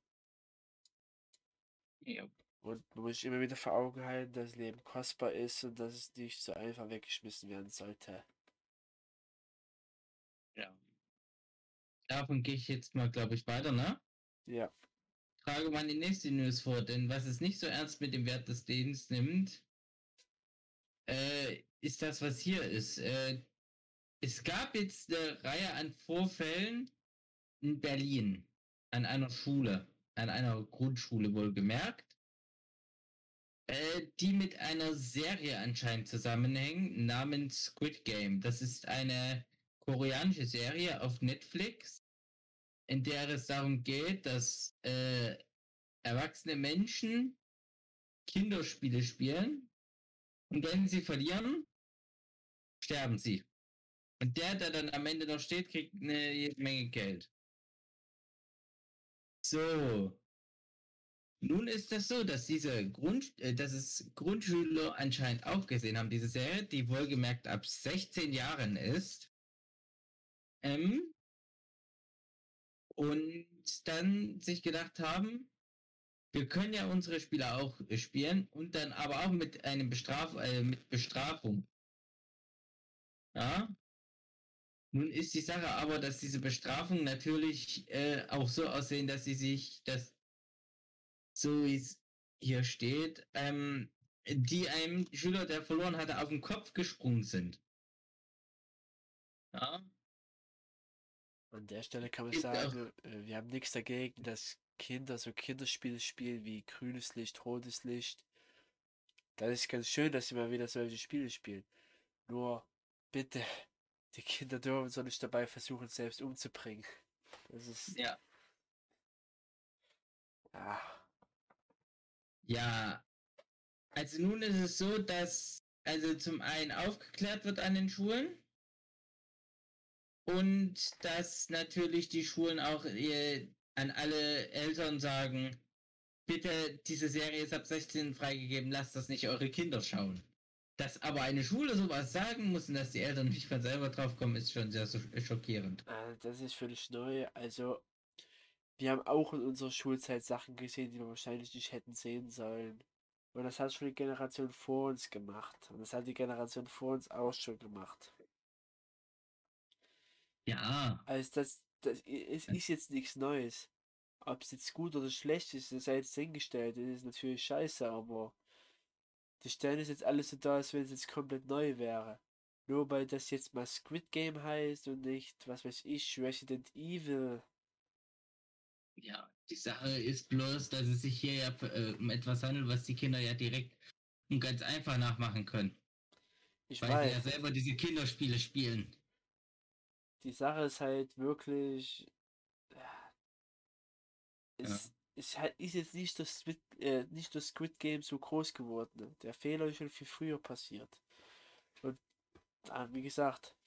ja, Und man muss sich immer wieder vor Augen halten, dass das Leben kostbar ist und dass es nicht so einfach weggeschmissen werden sollte. Ja. Davon gehe ich jetzt mal, glaube ich, weiter, ne? Ja. Trage mal die nächste News vor, denn was es nicht so ernst mit dem Wert des Lebens nimmt, äh, ist das, was hier ist. Äh, es gab jetzt eine Reihe an Vorfällen in Berlin an einer Schule, an einer Grundschule wohlgemerkt, äh, die mit einer Serie anscheinend zusammenhängen namens Squid Game. Das ist eine koreanische Serie auf Netflix, in der es darum geht, dass äh, erwachsene Menschen Kinderspiele spielen und wenn sie verlieren, sterben sie. Und der, der dann am Ende noch steht, kriegt eine Menge Geld. So. Nun ist das so, dass diese Grund, äh, dass es Grundschüler anscheinend auch gesehen haben, diese Serie, die wohlgemerkt ab 16 Jahren ist. Ähm, und dann sich gedacht haben, wir können ja unsere Spieler auch spielen und dann aber auch mit einem Bestraf äh, mit Bestrafung. Ja. Nun ist die Sache aber, dass diese Bestrafungen natürlich äh, auch so aussehen, dass sie sich, dass so wie es hier steht, ähm, die einem Schüler, der verloren hatte, auf den Kopf gesprungen sind. Ja. An der Stelle kann man Gibt sagen, äh, wir haben nichts dagegen, dass Kinder so Kinderspiele spielen wie grünes Licht, rotes Licht. Das ist ganz schön, dass sie mal wieder solche Spiele spielen. Nur bitte, die Kinder dürfen so nicht dabei versuchen, selbst umzubringen. Das ist. Ja. Ja. Ja. Also nun ist es so, dass also zum einen aufgeklärt wird an den Schulen und dass natürlich die Schulen auch äh, an alle Eltern sagen, bitte, diese Serie ist ab 16 freigegeben, lasst das nicht eure Kinder schauen. Dass aber eine Schule sowas sagen muss und dass die Eltern nicht von selber drauf kommen, ist schon sehr so- schockierend. Äh, Das ist völlig neu. Also, wir haben auch in unserer Schulzeit Sachen gesehen, die wir wahrscheinlich nicht hätten sehen sollen. Und das hat schon die Generation vor uns gemacht. Und das hat die Generation vor uns auch schon gemacht. Ja, Also das, das es ist jetzt nichts Neues. Ob es jetzt gut oder schlecht ist, das sei jetzt hingestellt. Das ist natürlich scheiße, aber die stellen es jetzt alles so dar, als wenn es jetzt komplett neu wäre. Nur weil das jetzt mal Squid Game heißt und nicht, was weiß ich, Resident Evil. Ja. Die Sache ist bloß, dass es sich hier ja äh, um etwas handelt, was die Kinder ja direkt und ganz einfach nachmachen können. Ich Weil sie ja weiß, selber diese Kinderspiele spielen. die Sache ist halt wirklich. äh, Ja. Es ist halt ist jetzt nicht das Squid, äh, nicht das Squid Game so groß geworden. Ne? Der Fehler ist schon viel früher passiert. Und ah, wie gesagt,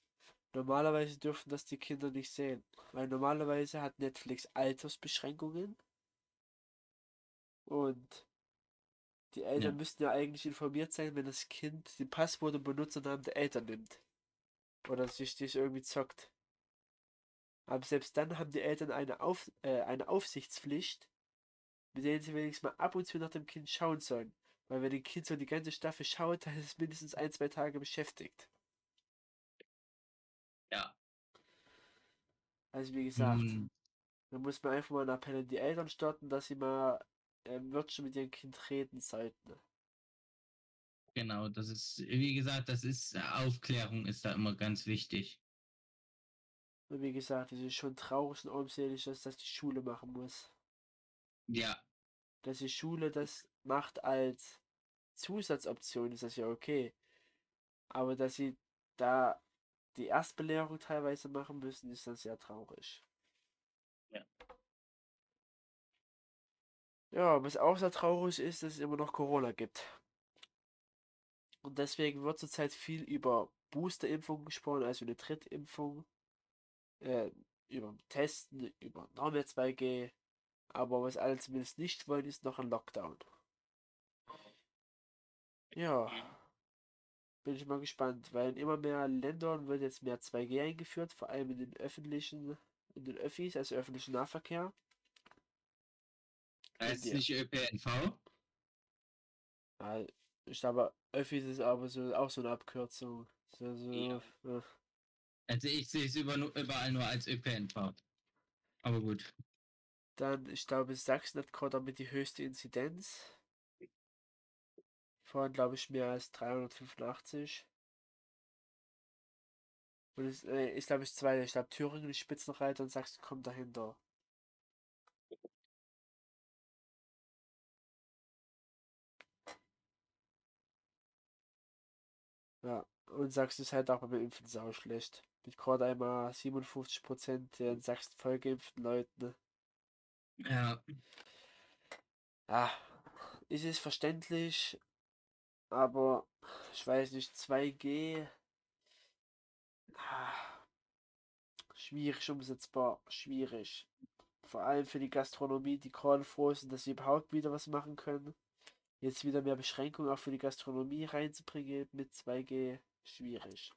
normalerweise dürfen das die Kinder nicht sehen. Weil normalerweise hat Netflix Altersbeschränkungen. Und die Eltern Ja. müssten ja eigentlich informiert sein, wenn das Kind die Passwort und Benutzernamen der Eltern nimmt. Oder sich das irgendwie zockt. Aber selbst dann haben die Eltern eine, Auf, äh, eine Aufsichtspflicht, mit denen sie wenigstens mal ab und zu nach dem Kind schauen sollen. Weil wenn ein Kind so die ganze Staffel schaut, dann ist es mindestens ein, zwei Tage beschäftigt. Ja. Also wie gesagt, Nun, da muss man einfach mal einen Appell an die Eltern starten, dass sie mal ähm, wirklich mit ihrem Kind reden sollten. genau, das ist, wie gesagt, das ist, Aufklärung ist da immer ganz wichtig. Und wie gesagt, es ist schon traurig und armselig, dass das die Schule machen muss. Ja, Dass die Schule das macht als Zusatzoption, ist das ja okay. Aber dass sie da die Erstbelehrung teilweise machen müssen, ist dann sehr traurig. Ja. Ja, was auch sehr traurig ist, dass es immer noch Corona gibt. Und deswegen wird zurzeit viel über Boosterimpfung gesprochen, also eine Drittimpfung, äh, über Testen, über Normal 2G. Aber was alle zumindest nicht wollen, ist noch ein Lockdown. Ja, bin ich mal gespannt, weil in immer mehr Ländern wird jetzt mehr 2G eingeführt, vor allem in den öffentlichen, in den Öffis, also öffentlichen Nahverkehr. heißt es nicht ÖPNV? Ja, ich glaube, Öffis ist aber so, auch so eine Abkürzung. So, so, Ja. ja. Also ich sehe es über, überall nur als ÖPNV. Aber gut. Dann, ich glaube, Sachsen hat gerade damit die höchste Inzidenz. Von, glaube ich, mehr als 385. Und es äh, ist, glaube ich, zweite. Ich glaube, Thüringen ist Spitzenreiter und Sachsen kommt dahinter. Ja, und Sachsen ist halt auch beim Impfen sau schlecht. Mit gerade einmal 57% der in Sachsen vollgeimpften Leuten. Ja. Ja, es ist verständlich, aber ich weiß nicht, 2G. ah, Schwierig umsetzbar, schwierig. Vor allem für die Gastronomie, die gerade froh sind, dass sie überhaupt wieder was machen können. Jetzt wieder mehr Beschränkungen auch für die Gastronomie reinzubringen mit 2G, schwierig.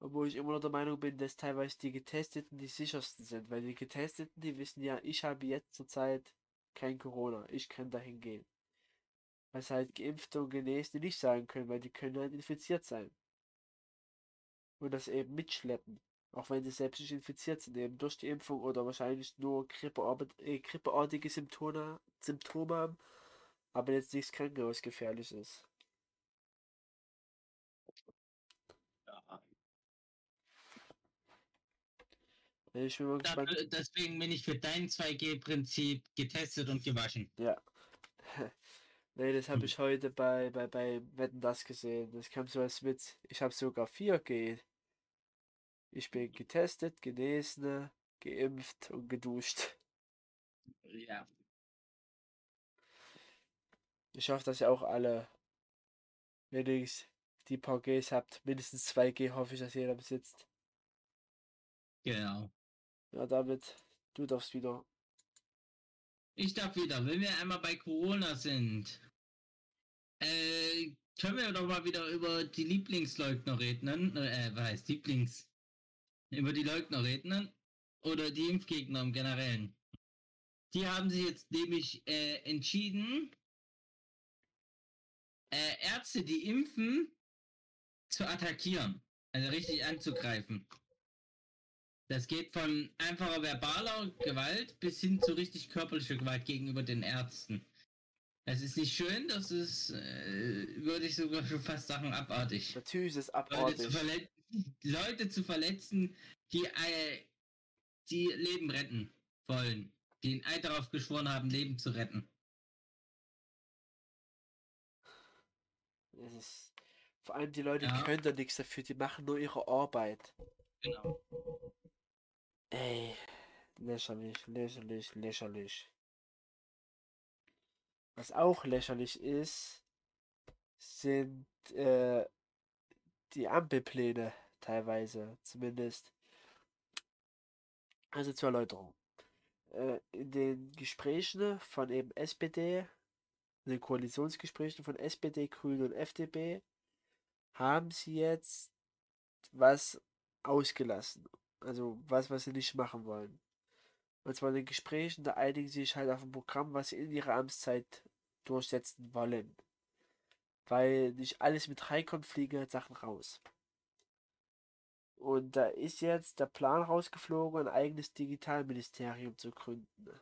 Obwohl ich immer noch der Meinung bin, dass teilweise die Getesteten die sichersten sind, weil die Getesteten, die wissen ja, ich habe jetzt zurzeit kein Corona, ich kann dahin gehen. Was halt Geimpfte und Genesene nicht sagen können, weil die können halt infiziert sein. Und das eben mitschleppen. Auch wenn sie selbst nicht infiziert sind, eben durch die Impfung oder wahrscheinlich nur äh, grippeartige Symptome, Symptome haben, aber jetzt nichts Krankenhausgefährliches. ja. Ich bin deswegen bin ich für dein 2G-Prinzip getestet und gewaschen. Ja. Nee, das habe Hm. ich heute bei, bei, bei Wetten das gesehen. Das kam so als Witz. Ich habe sogar 4G. Ich bin getestet, genesen, geimpft und geduscht. Ja. Ich hoffe, dass ihr auch alle, wenn ihr die paar Gs habt, mindestens 2G hoffe ich, dass jeder besitzt. Genau. Ja, David, du darfst wieder. Ich darf wieder, wenn wir einmal bei Corona sind, äh, können wir doch mal wieder über die Lieblingsleugner reden. Äh, was heißt Lieblings? Über die Leugner reden oder die Impfgegner im Generellen. Die haben sich jetzt nämlich äh, entschieden, äh, Ärzte, die impfen, zu attackieren. Also richtig anzugreifen. Das geht von einfacher verbaler Gewalt bis hin zu richtig körperlicher Gewalt gegenüber den Ärzten. Das ist nicht schön, das ist, äh, würde ich sogar schon fast sagen, abartig. Natürlich ist es Leute zu, abartig. verletzen, Leute zu verletzen, die, äh, die Leben retten wollen. Die ein Eid darauf geschworen haben, Leben zu retten. Es ist, vor allem die Leute Ja. können da nichts dafür, die machen nur ihre Arbeit. Genau. Ey, lächerlich, lächerlich, lächerlich. Was auch lächerlich ist, sind äh, die Ampelpläne teilweise, zumindest. Also zur Erläuterung. Äh, in den Gesprächen von eben SPD, in den Koalitionsgesprächen von SPD, Grünen und FDP, haben sie jetzt was ausgelassen. Also was, was sie nicht machen wollen. Und zwar in den Gesprächen, da einigen sie sich halt auf ein Programm, was sie in ihrer Amtszeit durchsetzen wollen. Weil nicht alles mit reinkommt, fliegen halt Sachen raus. Und da ist jetzt der Plan rausgeflogen, ein eigenes Digitalministerium zu gründen.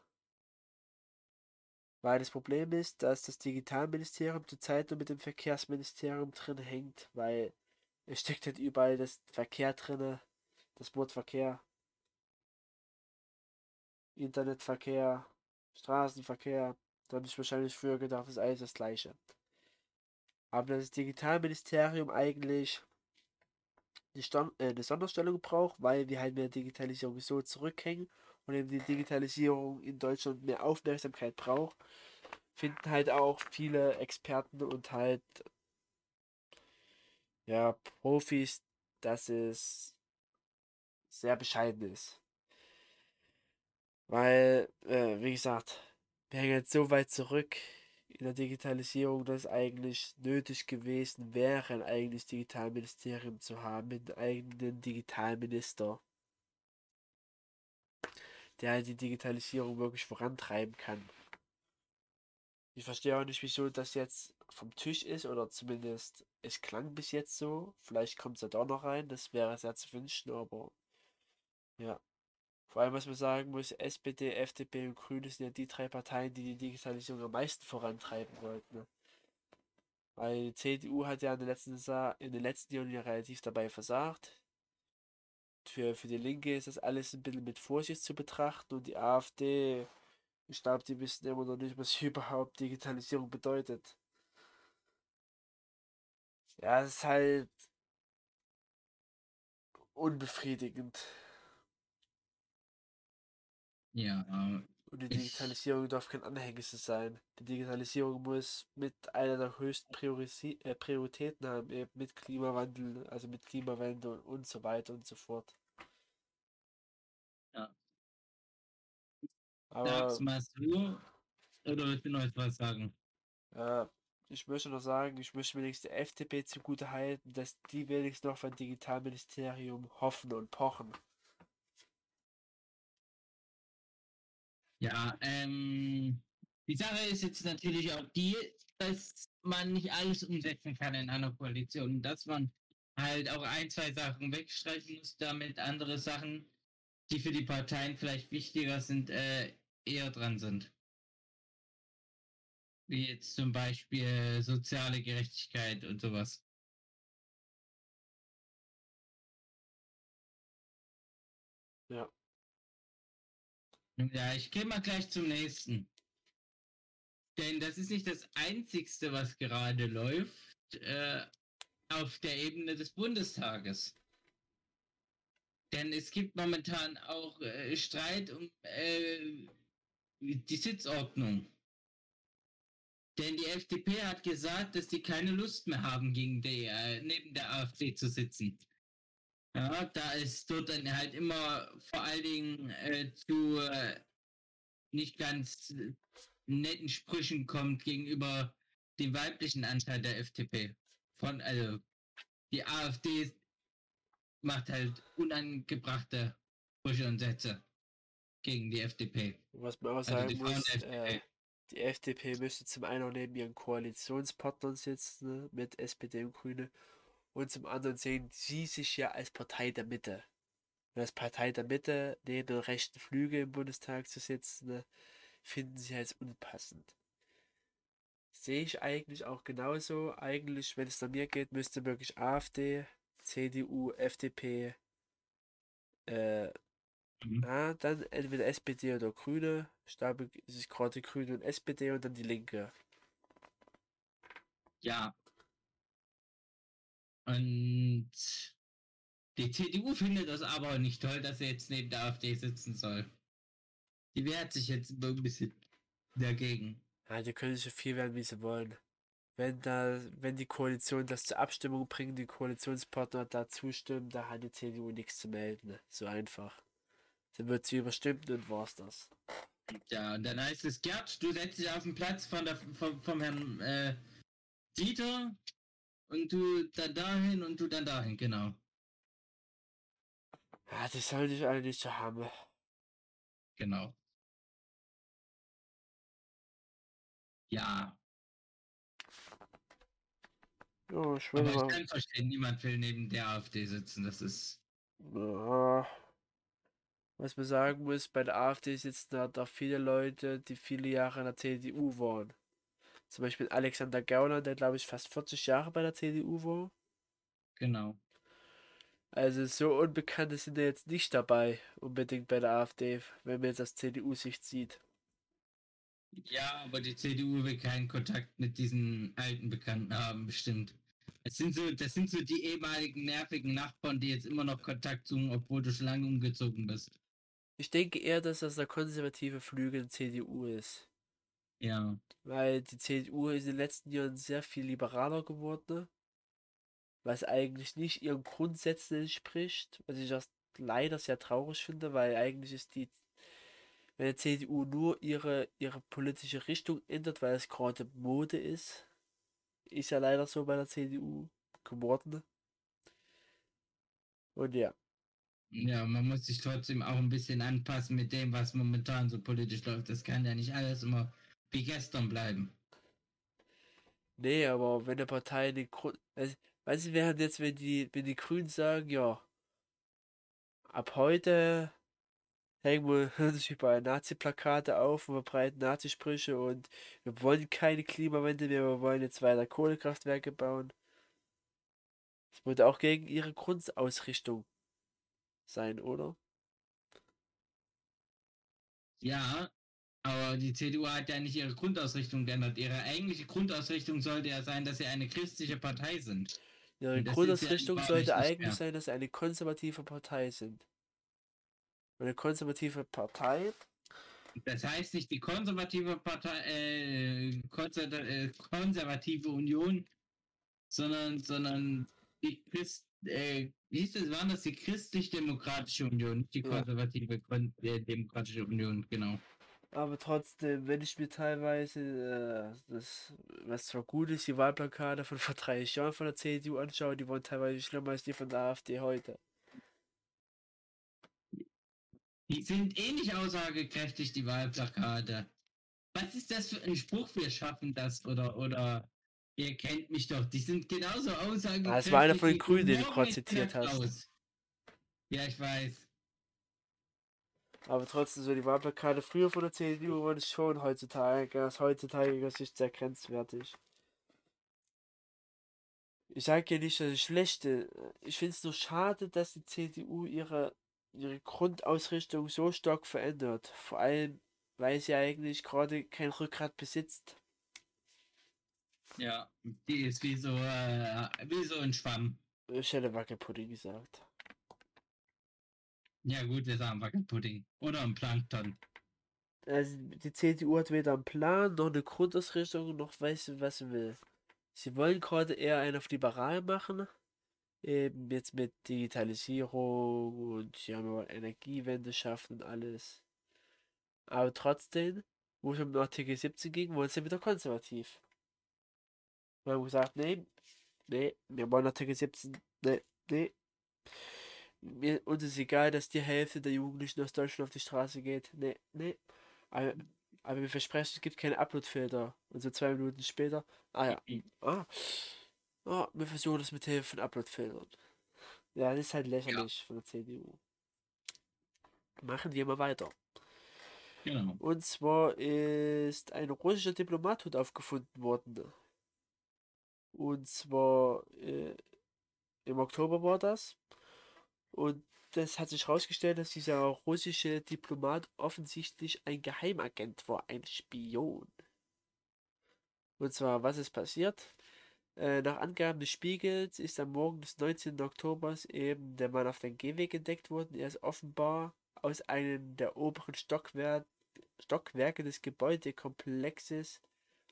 Weil das Problem ist, dass das Digitalministerium zurzeit nur mit dem Verkehrsministerium drin hängt, weil es steckt halt überall das Verkehr drinne, das Wort Verkehr, Internetverkehr, Straßenverkehr. Da habe ich wahrscheinlich früher gedacht, ist alles das gleiche. Aber das Digitalministerium eigentlich eine, Stand äh, eine Sonderstellung braucht, weil wir halt der Digitalisierung so zurückhängen und eben die Digitalisierung in Deutschland mehr Aufmerksamkeit braucht, finden halt auch viele Experten und halt ja Profis, dass es sehr bescheiden ist. Weil, äh, wie gesagt, wir hängen jetzt so weit zurück in der Digitalisierung, dass eigentlich nötig gewesen wäre, ein eigenes Digitalministerium zu haben, mit einem eigenen Digitalminister, der halt die Digitalisierung wirklich vorantreiben kann. Ich verstehe auch nicht, wieso das jetzt vom Tisch ist oder zumindest es klang bis jetzt so. Vielleicht kommt es ja doch noch rein, das wäre sehr zu wünschen, aber ja. Vor allem, was man sagen muss, SPD, FDP und Grüne sind ja die drei Parteien, die die Digitalisierung am meisten vorantreiben wollten. Ne? Weil die CDU hat ja in den letzten, in den letzten Jahren ja relativ dabei versagt. Für, für die Linke ist das alles ein bisschen mit Vorsicht zu betrachten und die AfD, ich glaube, die wissen immer noch nicht, was überhaupt Digitalisierung bedeutet. Ja, es ist halt unbefriedigend. Ja, Und die ich, Digitalisierung darf kein Anhängsel sein. Die Digitalisierung muss mit einer der höchsten Priorisi äh, Prioritäten haben, eben mit Klimawandel, also mit Klimawende und, und so weiter und so fort. ja. Aber Sag's mal so, oder willst du noch etwas sagen? äh, ich möchte noch sagen, ich möchte wenigstens der FDP zugute halten, dass die wenigstens noch ein Digitalministerium hoffen und pochen. Ja, ähm, die Sache ist jetzt natürlich auch die, dass man nicht alles umsetzen kann in einer Koalition. Dass man halt auch ein, zwei Sachen wegstreichen muss, damit andere Sachen, die für die Parteien vielleicht wichtiger sind, äh, eher dran sind. Wie jetzt zum Beispiel soziale Gerechtigkeit und sowas. Ja. Ja, ich gehe mal gleich zum nächsten. Denn das ist nicht das Einzigste, was gerade läuft äh, auf der Ebene des Bundestages. Denn es gibt momentan auch äh, Streit um äh, die Sitzordnung. Denn die FDP hat gesagt, dass die keine Lust mehr haben, gegen die, äh, neben der AfD zu sitzen. Ja, da es dort dann halt immer vor allen Dingen äh, zu äh, nicht ganz netten Sprüchen kommt gegenüber dem weiblichen Anteil der FDP. Von, also, die AfD macht halt unangebrachte Sprüche und Sätze gegen die FDP. Was man auch Also sagen die Frauen muss, der äh, FDP. die FDP müsste zum einen neben ihren Koalitionspartnern sitzen, ne, mit SPD und Grüne, und zum anderen sehen sie sich ja als Partei der Mitte. Und als Partei der Mitte neben dem rechten Flügel im Bundestag zu sitzen, ne, finden sie als unpassend. Sehe ich eigentlich auch genauso. Eigentlich, wenn es nach mir geht, müsste wirklich AfD, CDU, FDP, äh, Mhm. ja, dann entweder SPD oder Grüne. Ich glaube, es ist gerade Grüne und SPD und dann die Linke. Ja. Und die CDU findet das aber nicht toll, dass er jetzt neben der AfD sitzen soll. Die wehrt sich jetzt immer ein bisschen dagegen. Ja, die können so viel werden, wie sie wollen. Wenn da, wenn die Koalition das zur Abstimmung bringt, die Koalitionspartner da zustimmen, da hat die CDU nichts zu melden. So einfach. Dann wird sie überstimmt und war's das. Ja, und dann heißt es, Gerd, du setzt dich auf den Platz von der, vom, vom Herrn äh, Dieter und du dann dahin und du dann dahin, genau. Ja, das soll ich alle nicht so haben. Genau. Ja, Ja, ich will aber ich kann verstehen, niemand will neben der AfD sitzen. Das ist. Ja, was man sagen muss, bei der AfD sitzen halt auch viele Leute, die viele Jahre in der CDU waren. Zum Beispiel Alexander Gauland, der glaube ich fast 40 Jahre bei der CDU war. Genau. Also so Unbekannte sind ja jetzt nicht dabei, unbedingt bei der AfD, wenn man jetzt aus CDU-Sicht sieht. Ja, aber die CDU will keinen Kontakt mit diesen alten Bekannten haben, bestimmt. Es sind so, das sind so die ehemaligen nervigen Nachbarn, die jetzt immer noch Kontakt suchen, obwohl du schon lange umgezogen bist. Ich denke eher, dass das der konservative Flügel der CDU ist. Ja. Weil die CDU ist in den letzten Jahren sehr viel liberaler geworden, ne? was eigentlich nicht ihren Grundsätzen entspricht, was ich das leider sehr traurig finde, weil eigentlich ist die, wenn die CDU nur ihre, ihre politische Richtung ändert, weil es gerade Mode ist, ist ja leider so bei der CDU geworden. Und ja, Ja, man muss sich trotzdem auch ein bisschen anpassen mit dem, was momentan so politisch läuft. Das kann ja nicht alles immer wie gestern bleiben. Nee, aber wenn eine Partei eine Grund. Also, weißt du, während jetzt, wenn die, wenn die Grünen sagen, ja, ab heute hängen wir uns überall Nazi-Plakate auf und verbreiten Nazisprüche und wir wollen keine Klimawende mehr, wir wollen jetzt weiter Kohlekraftwerke bauen. Das würde auch gegen ihre Grundausrichtung sein, oder? Ja, aber die CDU hat ja nicht ihre Grundausrichtung geändert. Ihre eigentliche Grundausrichtung sollte ja sein, dass sie eine christliche Partei sind. Ihre Und ja Grundausrichtung sollte eigentlich mehr. sein, dass sie eine konservative Partei sind. Eine konservative Partei, Das heißt nicht die konservative Partei, äh, konser äh, konservative Union, sondern, sondern die Christ, äh, wie hieß es, waren das die christlich-demokratische Union, nicht die Ja. konservative Kon äh, demokratische Union, genau. Aber trotzdem, wenn ich mir teilweise äh, das, was zwar gut ist, die Wahlplakate von vor 30 Jahren von der CDU anschaue, die waren teilweise schlimmer als die von der AfD heute. Die sind eh nicht aussagekräftig, die Wahlplakate. Was ist das für ein Spruch? Wir schaffen das oder oder ihr kennt mich doch. Die sind genauso aussagekräftig. Ah, es war einer von den Grünen, den du gerade zitiert hast. aus. Ja, ich weiß. Aber trotzdem, so die Wahlplakate früher von der CDU waren schon heutzutage, aus heutzutage Sicht sehr grenzwertig. Ich sage ja nicht, dass es schlechte. Ich finde es nur schade, dass die CDU ihre, ihre Grundausrichtung so stark verändert. Vor allem, weil sie eigentlich gerade kein Rückgrat besitzt. Ja, die ist wie so, äh, wie so ein Schwamm. Ich hätte Wackelpudding gesagt. Ja gut, wir sagen Wackelpudding. Oder ein Plankton. Also die CDU hat weder einen Plan, noch eine Grundausrichtung, noch weiß was sie will. Sie wollen gerade eher einen auf liberal machen. Eben jetzt mit Digitalisierung und sie haben ja Energiewende schaffen und alles. Aber trotzdem, wo es um Artikel 17 ging, wollen sie wieder konservativ. Wir haben gesagt, nee, nee, wir wollen Artikel 17, nee, nee. Mir, uns ist egal, dass die Hälfte der Jugendlichen aus Deutschland auf die Straße geht. Nee, nee. Aber, aber wir versprechen, es gibt keine Uploadfilter. Und so zwei Minuten später, ah ja, ah, ah wir versuchen das mit Hilfe von Uploadfiltern. Ja, das ist halt lächerlich von der CDU. Machen wir mal weiter. Genau. Und zwar ist ein russischer Diplomat tot aufgefunden worden. Und zwar äh, im Oktober war das. Und das hat sich herausgestellt, dass dieser russische Diplomat offensichtlich ein Geheimagent war, ein Spion. Und zwar, was ist passiert? Äh, nach Angaben des Spiegels ist am Morgen des 19. Oktobers eben der Mann auf dem Gehweg entdeckt worden. Er ist offenbar aus einem der oberen Stockwer Stockwerke des Gebäudekomplexes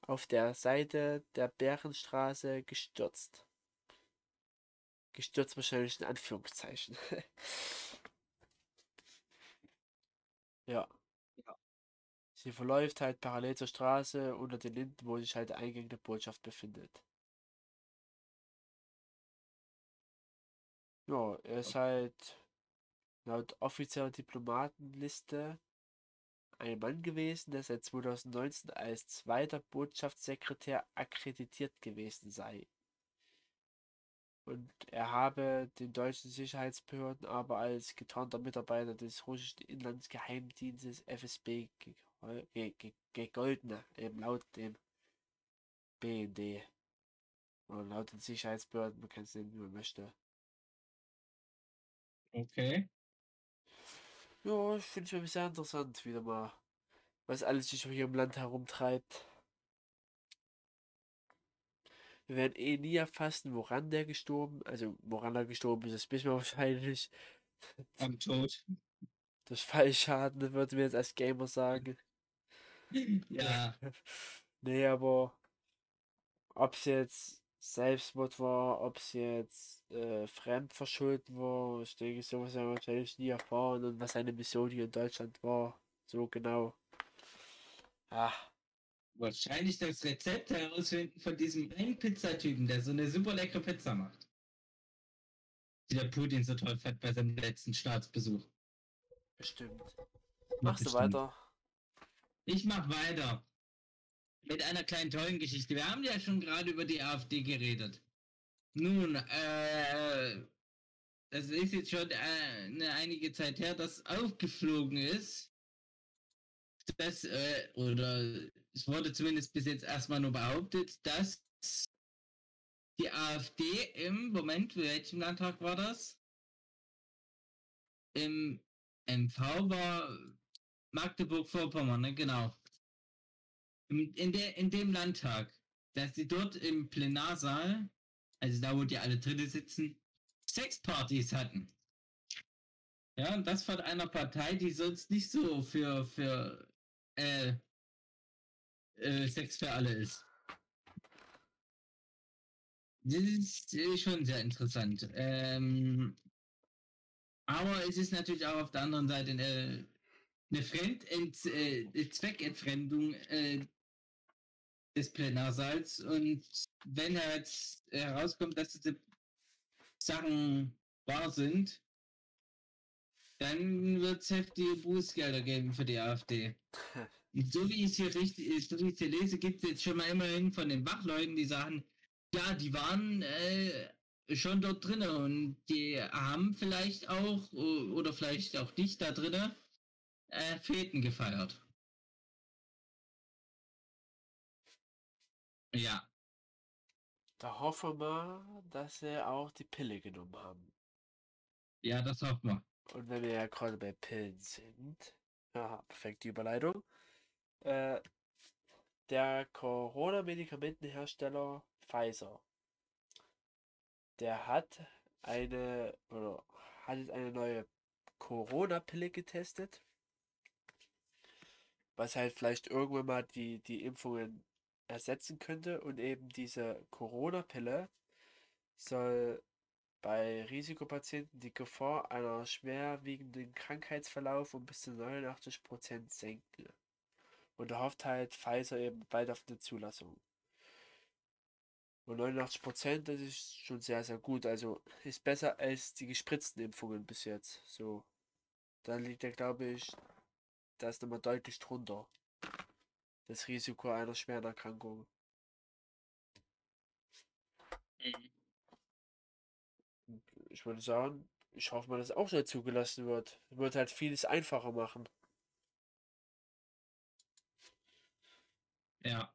auf der Seite der Bärenstraße gestürzt. Gestürzt wahrscheinlich in Anführungszeichen. ja. Ja. Sie verläuft halt parallel zur Straße unter den Linden, wo sich halt der Eingang der Botschaft befindet. Ja, er ist halt laut offizieller Diplomatenliste ein Mann gewesen, der seit 2019 als zweiter Botschaftssekretär akkreditiert gewesen sei. Und er habe den deutschen Sicherheitsbehörden aber als getarnter Mitarbeiter des russischen Inlandsgeheimdienstes FSB gegol- ge ge gegolten, eben laut dem BND. Oder laut den Sicherheitsbehörden, man kann es nennen, wie man möchte. Okay. Ja, ich finde es sehr interessant, wieder mal, was alles sich hier im Land herumtreibt. Wir werden eh nie erfassen, woran der gestorben, also woran er gestorben ist, das wissen wir wahrscheinlich. Am Tod. Durch Fallschaden, würden wir jetzt als Gamer sagen. Ja. Nee, aber ob es jetzt Selbstmord war, ob es jetzt äh, Fremdverschulden war, ich denke, sowas werden wir wahrscheinlich nie erfahren und was seine Mission hier in Deutschland war, so genau. Ah, Wahrscheinlich das Rezept herausfinden von diesem einen Pizzatypen, der so eine super leckere Pizza macht. Die der Putin so toll fand bei seinem letzten Staatsbesuch. bestimmt. Machst du weiter? Ich mach weiter. mit einer kleinen tollen Geschichte. Wir haben ja schon gerade über die AfD geredet. Nun, äh, das ist jetzt schon äh, eine einige Zeit her, dass aufgeflogen ist. Das, äh, oder es wurde zumindest bis jetzt erstmal nur behauptet, dass die AfD im Moment, welchem Landtag war das? Im MV war Magdeburg-Vorpommern, ne? genau. In, in, der, in dem Landtag, dass sie dort im Plenarsaal, also da, wo die alle drinnen sitzen, Sexpartys hatten. Ja, und das von einer Partei, die sonst nicht so für, für äh, äh, Sex für alle ist. Das ist äh, schon sehr interessant. Ähm, aber es ist natürlich auch auf der anderen Seite eine, eine Fremdent, äh, Zweckentfremdung äh, des Plenarsaals. Und wenn jetzt herauskommt, dass diese Sachen wahr sind, dann wird es heftige Bußgelder geben für die AfD. So wie ich es hier richtig, so wie ich hier lese, gibt es jetzt schon mal immerhin von den Wachleuten, die sagen, ja, die waren äh, schon dort drinnen und die haben vielleicht auch oder vielleicht auch nicht da drinnen äh, Feten gefeiert. Ja. Da hoffen wir, dass sie auch die Pille genommen haben. Ja, das hoffen wir. Und wenn wir ja gerade bei Pillen sind, ja, perfekte Überleitung. Äh, der Corona-Medikamentenhersteller Pfizer, der hat eine oder hat jetzt eine neue Corona-Pille getestet, was halt vielleicht irgendwann mal die, die Impfungen ersetzen könnte und eben diese Corona-Pille soll bei Risikopatienten die Gefahr einer schwerwiegenden Krankheitsverlauf um bis zu 89% senken. Und er hofft halt Pfizer eben bald auf eine Zulassung. Und 89%, das ist schon sehr, sehr gut. Also ist besser als die gespritzten Impfungen bis jetzt. So. Da liegt er, glaube ich, da ist nochmal deutlich drunter. Das Risiko einer schweren Erkrankung. Mhm. Ich würde sagen, ich hoffe mal, dass auch schnell zugelassen wird. Wird halt vieles einfacher machen. Ja.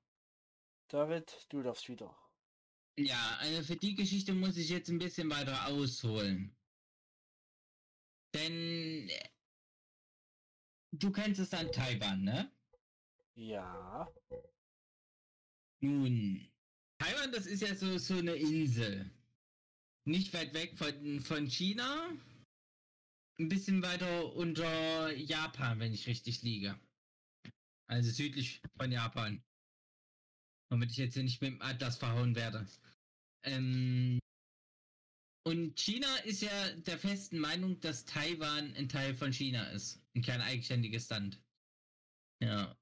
David, du darfst wieder. Ja, also für die Geschichte muss ich jetzt ein bisschen weiter ausholen. Denn äh, du kennst es an Taiwan, ne? Ja. Nun, Taiwan, das ist ja so, so eine Insel. Nicht weit weg von, von China. Ein bisschen weiter unter Japan, wenn ich richtig liege. Also südlich von Japan. Damit ich jetzt hier nicht mit dem Atlas verhauen werde. Ähm, und China ist ja der festen Meinung, dass Taiwan ein Teil von China ist und kein eigenständiges Land. Ja.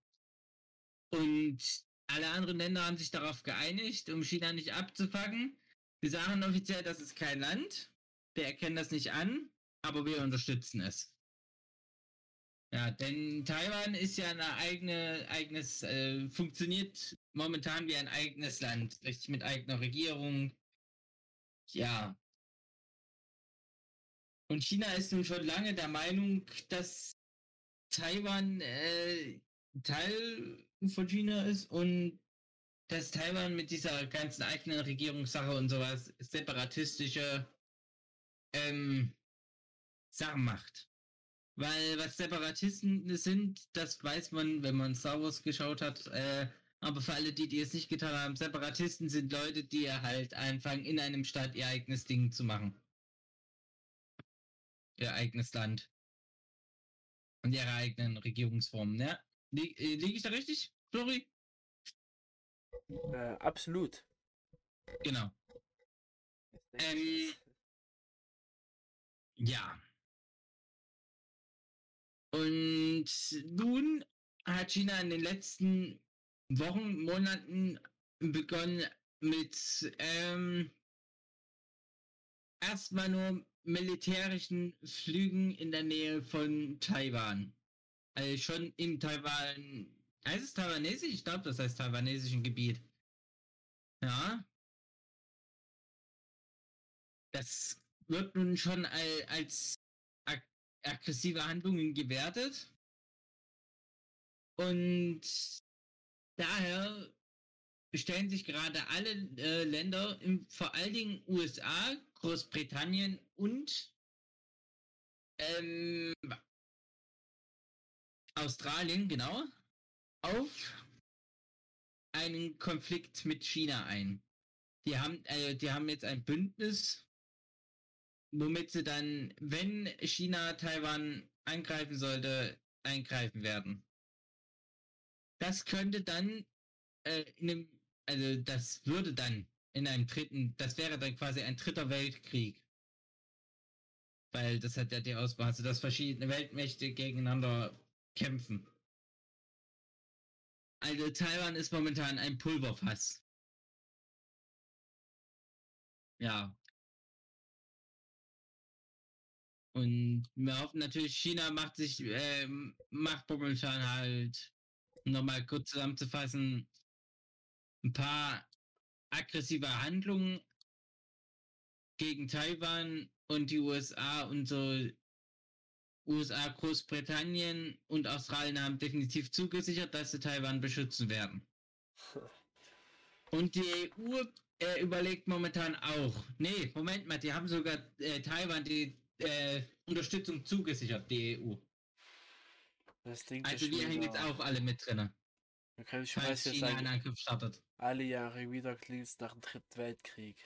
Und alle anderen Länder haben sich darauf geeinigt, um China nicht abzufangen. Wir sagen offiziell, das ist kein Land. Wir erkennen das nicht an, aber wir unterstützen es. Ja, denn Taiwan ist ja ein eigene, eigenes, äh, funktioniert momentan wie ein eigenes Land, richtig mit eigener Regierung. Ja. Und China ist nun schon lange der Meinung, dass Taiwan äh, Teil von China ist und dass Taiwan mit dieser ganzen eigenen Regierungssache und sowas separatistische ähm, Sachen macht. Weil was Separatisten sind, das weiß man, wenn man Star Wars geschaut hat. Äh, aber für alle, die, die es nicht getan haben, Separatisten sind Leute, die halt anfangen, in einem Staat ihr eigenes Ding zu machen. Ihr eigenes Land. Und ihre eigenen Regierungsformen, ja? Liege äh, lieg ich da richtig, Flori? Äh, absolut. Genau. Ähm, ja. Und nun hat China in den letzten Wochen, Monaten begonnen mit ähm, erstmal nur militärischen Flügen in der Nähe von Taiwan. Also schon in Taiwan Heißt es taiwanesisch? Ich glaube, das heißt taiwanesischen Gebiet. Ja. Das wird nun schon als aggressive Handlungen gewertet. Und daher stellen sich gerade alle äh, Länder, im, vor allen Dingen USA, Großbritannien und ähm, Australien, genau, auf einen Konflikt mit China ein. Die haben, äh, die haben jetzt ein Bündnis, womit sie dann, wenn China Taiwan angreifen sollte, eingreifen werden. Das könnte dann äh, in einem, also das würde dann in einem dritten, das wäre dann quasi ein dritter Weltkrieg. Weil das hat ja die Auswahl, also dass verschiedene Weltmächte gegeneinander kämpfen. Also Taiwan ist momentan ein Pulverfass. Ja. Und wir hoffen natürlich, China macht sich, äh, macht momentan halt, nochmal kurz zusammenzufassen, ein paar aggressive Handlungen gegen Taiwan und die USA und so USA, Großbritannien und Australien haben definitiv zugesichert, dass sie Taiwan beschützen werden. Und die EU äh, überlegt momentan auch. Nee, Moment mal, die haben sogar äh, Taiwan die äh, Unterstützung zugesichert, die EU. also wir hängen jetzt auch alle mit drin. Man kann schon falls China einen Angriff startet. Alle Jahre wieder klingt nach dem Dritten Weltkrieg.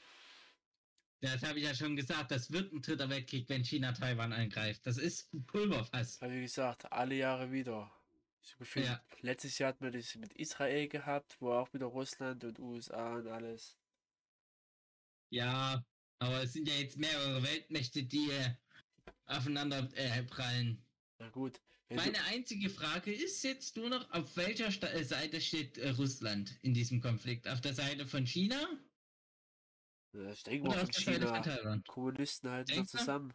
Das habe ich ja schon gesagt, das wird ein dritter Weltkrieg, wenn China Taiwan angreift. Das ist ein Pulverfass. Wie gesagt, alle Jahre wieder. So gefühlt, ja. letztes Jahr hat man das mit Israel gehabt, wo auch wieder Russland und USA und alles. Ja, aber es sind ja jetzt mehrere Weltmächte, die äh, aufeinander äh, prallen. Na gut. Meine einzige Frage ist jetzt nur noch, auf welcher Sta äh, Seite steht äh, Russland in diesem Konflikt? Auf der Seite von China ich denke mal von China. Kommunisten halten noch zusammen.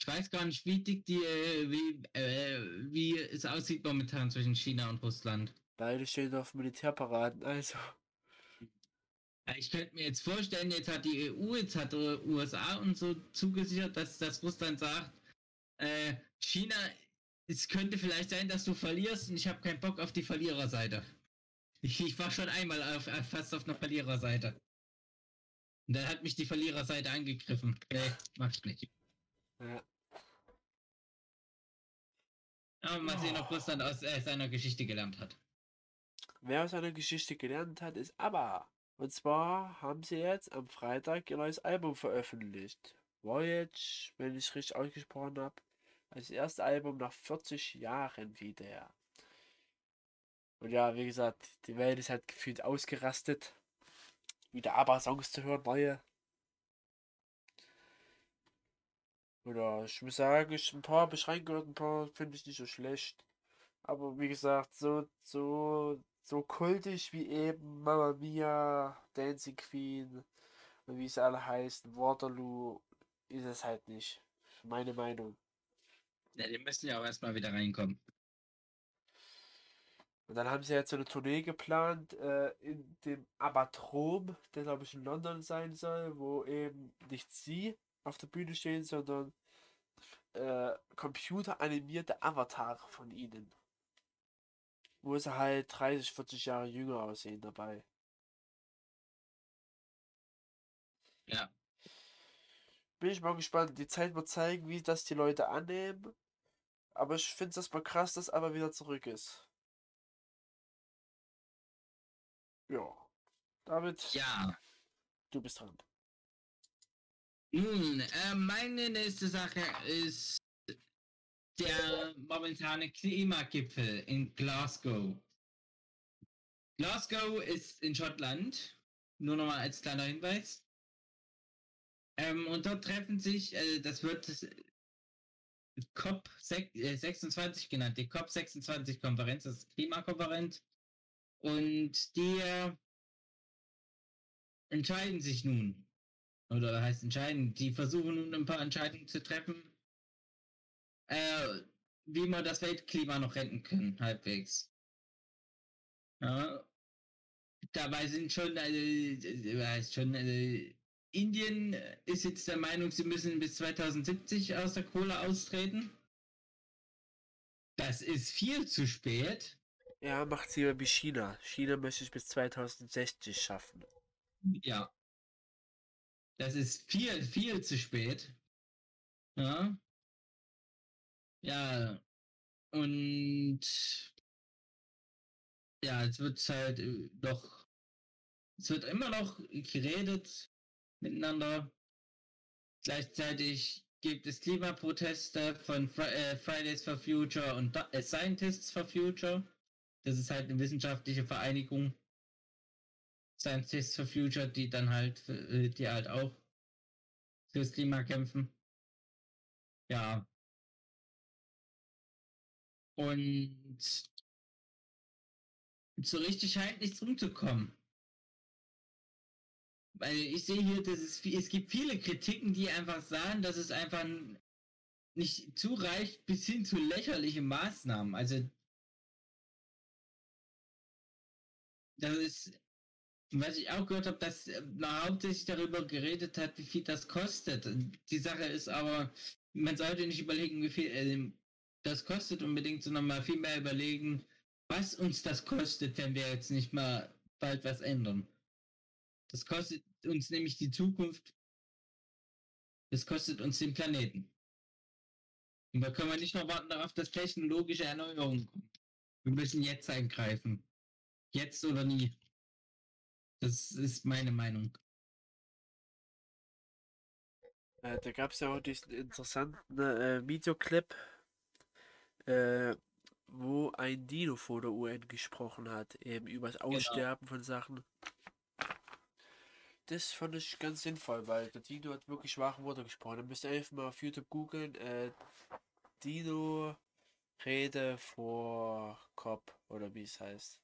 Ich weiß gar nicht, wie dick die, äh, wie, äh, wie es aussieht momentan zwischen China und Russland. Beide stehen auf Militärparaden, also. Ich könnte mir jetzt vorstellen, jetzt hat die EU, jetzt hat die USA und so zugesichert, dass, dass Russland sagt, äh, China, es könnte vielleicht sein, dass du verlierst und ich habe keinen Bock auf die Verliererseite. Ich, ich war schon einmal auf, äh, fast auf einer Verliererseite. Und dann hat mich die Verliererseite angegriffen. Nee, mach ich nicht. Ja. Aber mal sehen, ob Russland aus äh, seiner Geschichte gelernt hat. Wer aus seiner Geschichte gelernt hat, ist ABBA. Und zwar haben sie jetzt am Freitag ihr neues Album veröffentlicht. Voyage, wenn ich richtig ausgesprochen habe. Als erste Album nach 40 Jahren wieder. Und ja, wie gesagt, die Welt ist halt gefühlt ausgerastet. Wieder ABBA-Songs zu hören, neue. Oder ich muss sagen, ich ein paar habe ich reingehört, ein paar finde ich nicht so schlecht. Aber wie gesagt, so, so, so kultig wie eben Mamma Mia, Dancing Queen und wie sie alle heißen, Waterloo, ist es halt nicht. Meine Meinung. Ja, die müssen ja auch erstmal wieder reinkommen. Und dann haben sie jetzt so eine Tournee geplant äh, in dem Abatrom, der glaube ich in London sein soll, wo eben nicht sie auf der Bühne stehen, sondern äh, computeranimierte Avatare von ihnen. Wo sie halt 30, 40 Jahre jünger aussehen dabei. Ja. Bin ich mal gespannt. Die Zeit wird zeigen, wie das die Leute annehmen. Aber ich finde es erstmal krass, dass aber wieder zurück ist. Ja. David. Ja. Du bist dran. Nun, äh, meine nächste Sache ist der momentane Klimagipfel in Glasgow. Glasgow ist in Schottland. Nur nochmal als kleiner Hinweis. Ähm, und dort treffen sich, äh, das wird COP 26 äh, genannt, die COP 26 Konferenz, das ist Klimakonferenz. Und die entscheiden sich nun. Oder heißt entscheiden, die versuchen nun ein paar Entscheidungen zu treffen. Äh, wie wir das Weltklima noch retten können, halbwegs. Ja. Dabei sind schon, äh, heißt schon, äh, Indien ist jetzt der Meinung, sie müssen bis 2070 aus der Kohle austreten. Das ist viel zu spät. Ja, macht sie wie China. China möchte es bis 2060 schaffen. Ja. Das ist viel, viel zu spät. Ja. Ja. Und ja, es wird halt äh, doch, es wird immer noch geredet miteinander. Gleichzeitig gibt es Klimaproteste von äh, Fridays for Future und äh, Scientists for Future. Das ist halt eine wissenschaftliche Vereinigung. Scientists for Future, die dann halt, die halt auch fürs Klima kämpfen. Ja. Und so richtig halt nichts rumzukommen. Weil ich sehe hier, dass es, es gibt viele Kritiken, die einfach sagen, dass es einfach nicht zureicht bis hin zu lächerlichen Maßnahmen. Also das ist, was ich auch gehört habe, dass man hauptsächlich darüber geredet hat, wie viel das kostet. Die Sache ist aber, man sollte nicht überlegen, wie viel äh, das kostet unbedingt, sondern mal viel mehr überlegen, was uns das kostet, wenn wir jetzt nicht mal bald was ändern. Das kostet uns nämlich die Zukunft. Das kostet uns den Planeten. Und da können wir nicht noch warten darauf, dass technologische Erneuerungen kommen. Wir müssen jetzt eingreifen. Jetzt oder nie. Das ist meine Meinung. Äh, da gab es ja auch diesen interessanten äh, Videoclip, äh, wo ein Dino vor der UN gesprochen hat, eben über das genau. Aussterben genau. von Sachen. Das fand ich ganz sinnvoll, weil der Dino hat wirklich wahre Worte gesprochen. Da müsst ihr einfach mal auf YouTube googeln. Äh, Dino Rede vor COP oder wie es heißt.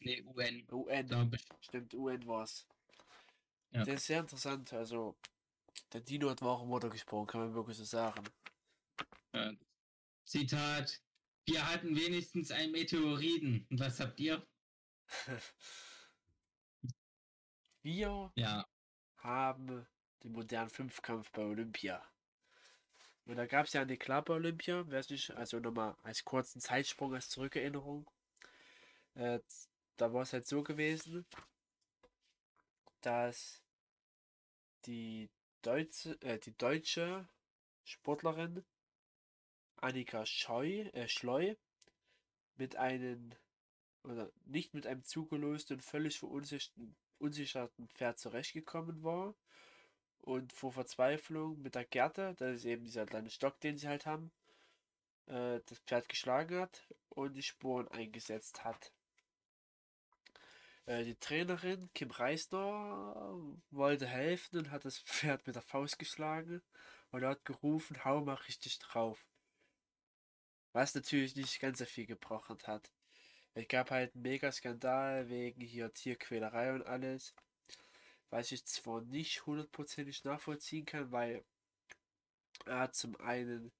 Nee, UN. UN. Stimmt, UN war's. Ja. Das ist sehr interessant. Also, der Dino hat wahre Worte gesprochen, kann man wirklich so sagen. Ja. Zitat: Wir hatten wenigstens einen Meteoriten. Und was habt ihr? Wir ja. haben den modernen Fünfkampf bei Olympia. Und da gab es ja eine Klappe Olympia, weiß nicht, also nochmal als kurzen Zeitsprung, als Zurückerinnerung. Äh, da war es halt so gewesen, dass die deutsche, äh, die deutsche Sportlerin Annika Scheu, äh, Schleu mit einem oder nicht mit einem zugelösten und völlig verunsicherten unsicherten Pferd zurechtgekommen war und vor Verzweiflung mit der Gerte, das ist eben dieser kleine Stock, den sie halt haben, äh, das Pferd geschlagen hat und die Spuren eingesetzt hat. Äh, die Trainerin Kim Reisner wollte helfen und hat das Pferd mit der Faust geschlagen und hat gerufen, hau mal richtig drauf. Was natürlich nicht ganz so viel gebrochen hat. Es gab halt einen Mega-Skandal wegen hier Tierquälerei und alles. Was ich zwar nicht hundertprozentig nachvollziehen kann, weil er zum einen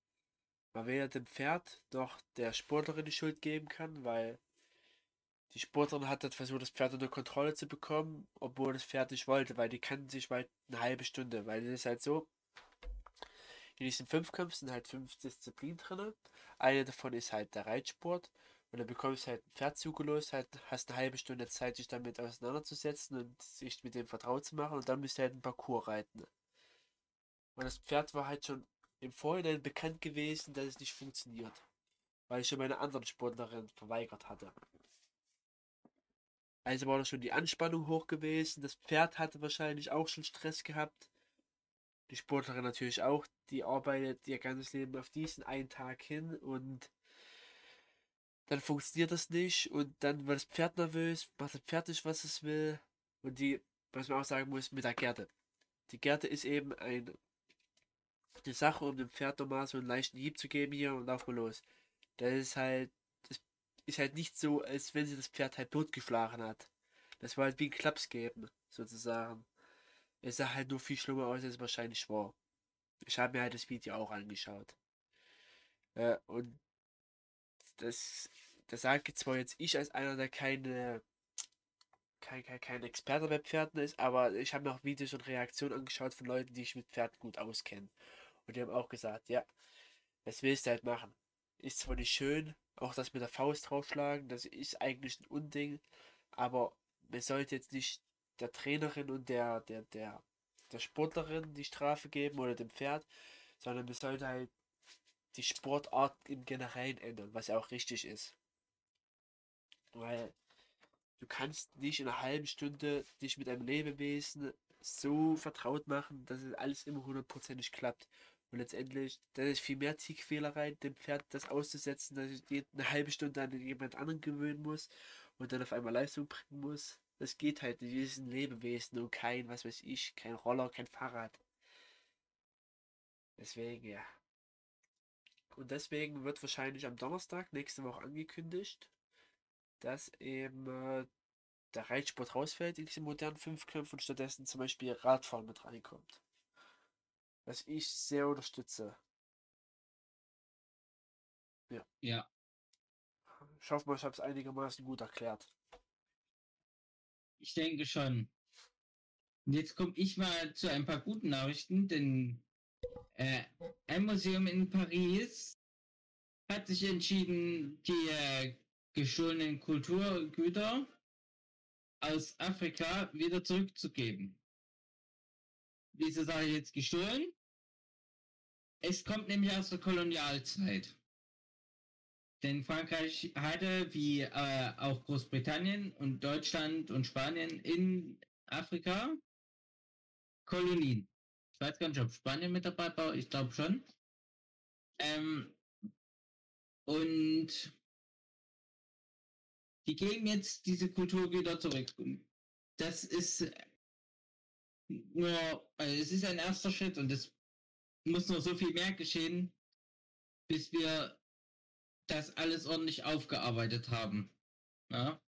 man weder dem Pferd noch der Sportlerin die Schuld geben kann, weil die Sportlerin hat dann versucht, das Pferd unter Kontrolle zu bekommen, obwohl das Pferd nicht wollte, weil die kannten sich weit eine halbe Stunde, weil es ist halt so, in diesem Fünfkampf sind halt fünf Disziplinen drin. Eine davon ist halt der Reitsport und dann bekommst du halt ein Pferd zugelost, halt, hast eine halbe Stunde Zeit, dich damit auseinanderzusetzen und sich mit dem vertraut zu machen und dann müsst du halt einen Parcours reiten. Und das Pferd war halt schon im Vorhinein bekannt gewesen, dass es nicht funktioniert. Weil ich schon meine anderen Sportlerin verweigert hatte. Also war da schon die Anspannung hoch gewesen. Das Pferd hatte wahrscheinlich auch schon Stress gehabt. Die Sportlerin natürlich auch. Die arbeitet ihr ganzes Leben auf diesen einen Tag hin und dann funktioniert das nicht und dann wird das Pferd nervös, macht das Pferd nicht, was es will. Und die, was man auch sagen muss, mit der Gerte. Die Gerte ist eben ein, eine Sache, um dem Pferd nochmal so einen leichten Hieb zu geben hier und auf mal los. Das ist halt, das ist halt nicht so, als wenn sie das Pferd halt totgeschlagen hat. Das war halt wie ein Klaps geben, sozusagen. Es sah halt nur viel schlimmer aus, als es wahrscheinlich war. Ich habe mir halt das Video auch angeschaut. Äh, und das, das sage zwar jetzt ich als einer, der keine, kein, kein, kein Experte bei Pferden ist, aber ich habe mir auch Videos und Reaktionen angeschaut von Leuten, die sich mit Pferden gut auskennen. Und die haben auch gesagt, ja, was willst du halt machen? Ist zwar nicht schön, auch das mit der Faust draufschlagen, das ist eigentlich ein Unding, aber man sollte jetzt nicht der Trainerin und der, der, der, der Sportlerin die Strafe geben oder dem Pferd, sondern man sollte halt die Sportart im Generellen ändern, was ja auch richtig ist. Weil du kannst nicht in einer halben Stunde dich mit einem Lebewesen so vertraut machen, dass es alles immer hundertprozentig klappt. Und letztendlich, da ist viel mehr Tierquälerei, dem Pferd das auszusetzen, dass ich eine halbe Stunde an jemand anderen gewöhnen muss und dann auf einmal Leistung bringen muss. Das geht halt nicht. Ist ein Lebewesen und kein, was weiß ich, kein Roller, kein Fahrrad. Deswegen, ja. Und deswegen wird wahrscheinlich am Donnerstag nächste Woche angekündigt, dass eben äh, der Reitsport rausfällt in diese modernen Fünfkämpfe und stattdessen zum Beispiel Radfahren mit reinkommt. Was ich sehr unterstütze. Ja. Ja. Ich hoffe mal, ich habe es einigermaßen gut erklärt. Ich denke schon. Und jetzt komme ich mal zu ein paar guten Nachrichten, denn äh, ein Museum in Paris hat sich entschieden, die äh, gestohlenen Kulturgüter aus Afrika wieder zurückzugeben. Diese Sache jetzt gestohlen. Es kommt nämlich aus der Kolonialzeit. Denn Frankreich hatte, wie äh, auch Großbritannien und Deutschland und Spanien in Afrika Kolonien. Ich weiß gar nicht, ob Spanien mit dabei war, ich glaube schon. Ähm, und die geben jetzt diese Kulturgüter zurück. Das ist nur, also es ist ein erster Schritt und es muss noch so viel mehr geschehen, bis wir das alles ordentlich aufgearbeitet haben. Ja?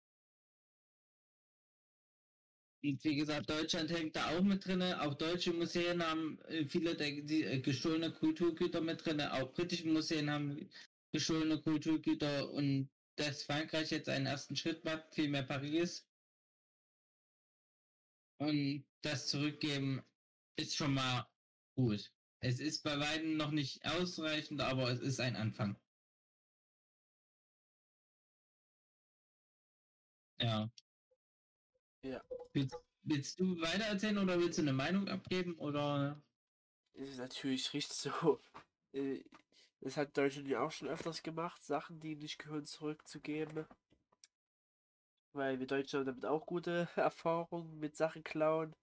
Wie gesagt, Deutschland hängt da auch mit drin. Auch deutsche Museen haben äh, viele der äh, gestohlene Kulturgüter mit drin. Auch britische Museen haben gestohlene Kulturgüter. Und dass Frankreich jetzt einen ersten Schritt macht, vielmehr Paris. Und das zurückgeben ist schon mal gut. Es ist bei weitem noch nicht ausreichend, aber es ist ein Anfang. Ja. Ja. Willst, willst du weiter erzählen oder willst du eine Meinung abgeben oder? Ist natürlich richtig so. Äh, Das hat Deutschland ja auch schon öfters gemacht, Sachen, die nicht gehören, zurückzugeben. Weil wir Deutschen haben damit auch gute Erfahrungen mit Sachen klauen.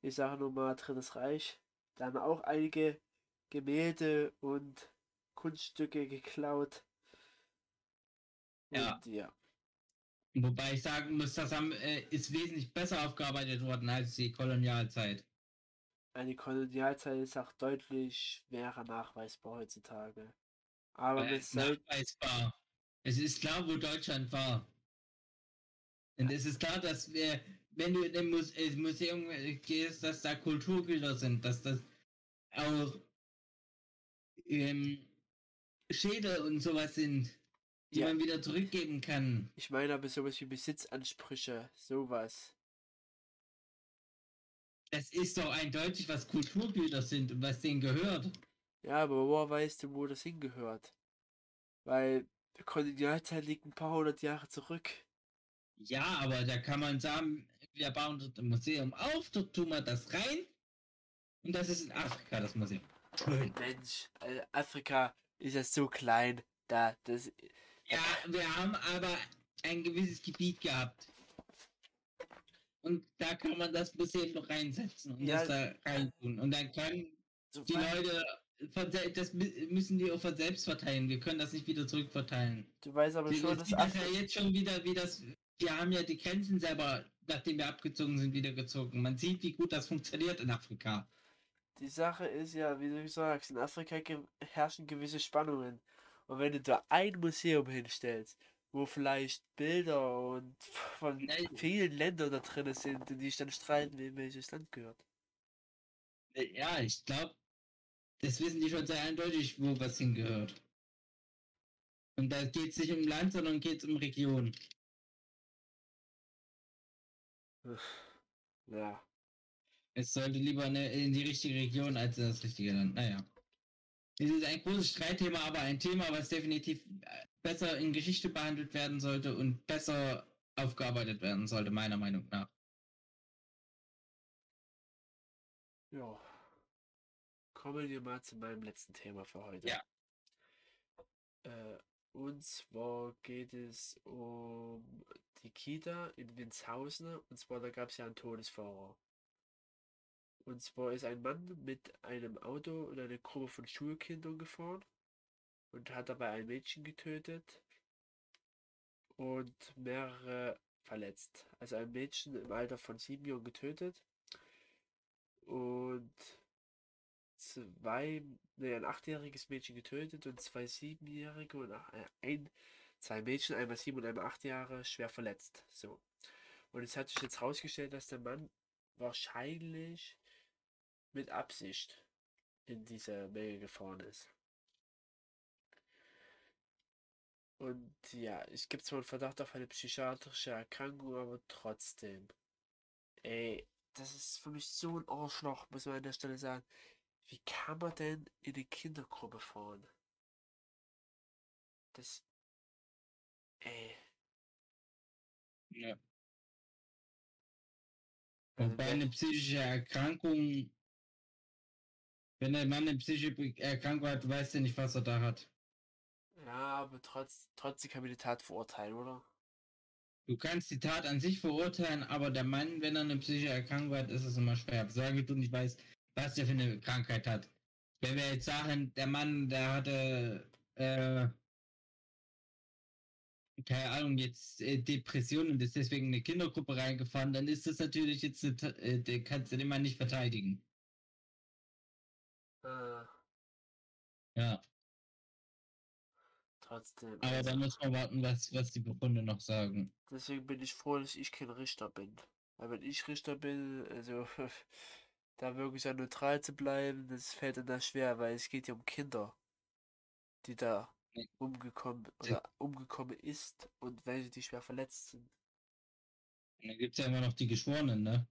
Ich sage nur mal Drittes Reich. Da haben auch einige Gemälde und Kunststücke geklaut. Ja. Und ja. Wobei ich sagen muss, das haben, äh, ist wesentlich besser aufgearbeitet worden als die Kolonialzeit. Eine Kolonialzeit ist auch deutlich schwerer nachweisbar heutzutage. Aber Äh, wir sollten, nachweisbar. Es ist klar, wo Deutschland war. Und es ist klar, dass wir, wenn du in ein Muse äh, Museum äh, gehst, dass da Kulturgüter sind, dass das auch ähm, Schädel und sowas sind, die Ja. man wieder zurückgeben kann. ich meine aber sowas wie Besitzansprüche, sowas. Es ist doch eindeutig, was Kulturgüter sind und was denen gehört. Ja, aber woher weißt du, wo das hingehört? Weil die Kolonialzeit liegt ein paar hundert Jahre zurück. Ja, aber da kann man sagen, wir bauen dort ein Museum auf, dort tun wir das rein. Und das ist in Afrika, das Museum. Schön. Mensch, äh, Afrika ist ja so klein, da, das, Ja, wir haben aber ein gewisses Gebiet gehabt. Und da kann man das Museum noch reinsetzen und Ja. das da rein tun. Und dann können so die Leute, das mü- müssen die auch von selbst verteilen. Wir können das nicht wieder zurückverteilen. du weißt aber Wir schon, dass das ja jetzt schon wieder, wie das. Wir haben ja die Grenzen selber, nachdem wir abgezogen sind, wieder gezogen. Man sieht, wie gut das funktioniert in Afrika. die Sache ist ja, wie du sagst, in Afrika herrschen gewisse Spannungen. Und wenn du da ein Museum hinstellst, wo vielleicht Bilder und von Nein. vielen Ländern da drin sind, die sich dann streiten, wem welches Land gehört. Äh, Ja, ich glaube, das wissen die schon sehr eindeutig, wo was hingehört. Und da geht es nicht um Land, sondern geht es um Region. Ja. Es sollte lieber eine, in die richtige Region als in das richtige Land. Naja. Es ist ein großes Streitthema, aber ein Thema, was definitiv äh, besser in Geschichte behandelt werden sollte und besser aufgearbeitet werden sollte, meiner Meinung nach. Ja. Kommen wir mal zu meinem letzten Thema für heute. Ja. Äh, und zwar geht es um die Kita in Winshausen. Und zwar, da gab es ja einen Todesfahrer. Und zwar ist ein Mann mit einem Auto und eine Gruppe von Schulkindern gefahren und hat dabei ein Mädchen getötet und mehrere verletzt. Also ein Mädchen im Alter von sieben Jahren getötet und zwei, ne, ein achtjähriges Mädchen getötet und zwei siebenjährige und ein, zwei Mädchen, einmal sieben und einmal acht Jahre, schwer verletzt. So. Und es hat sich jetzt herausgestellt, dass der Mann wahrscheinlich mit Absicht in diese Menge gefahren ist. Und ja, es gibt zwar einen Verdacht auf eine psychiatrische Erkrankung, aber trotzdem. Ey, das ist für mich so ein Arschloch, muss man an der Stelle sagen. Wie kann man denn in eine Kindergruppe fahren? Das. Ey. Ja. Also Wobei wer- eine psychische Erkrankung, wenn der Mann eine psychische Erkrankung hat, weiß er nicht, was er da hat. Ja, aber trotz, trotzdem kann man die Tat verurteilen, oder? Du kannst die Tat an sich verurteilen, aber der Mann, wenn er eine psychische Erkrankung hat, ist es immer schwer. Solange du nicht weißt, was der für eine Krankheit hat. Wenn wir jetzt sagen, der Mann, der hatte, äh, keine Ahnung, jetzt äh, Depressionen und ist deswegen in eine Kindergruppe reingefahren, dann ist das natürlich jetzt, eine äh, kannst du den Mann nicht verteidigen. Ja, trotzdem. aber also, da muss man warten, was, was die Befunde noch sagen. deswegen bin ich froh, dass ich kein Richter bin. Weil wenn ich Richter bin, also da wirklich so neutral zu bleiben, das fällt dann da schwer, weil es geht ja um Kinder, die da umgekommen oder umgekommen ist und welche, die schwer verletzt sind. Und dann gibt es ja immer noch die Geschworenen, ne?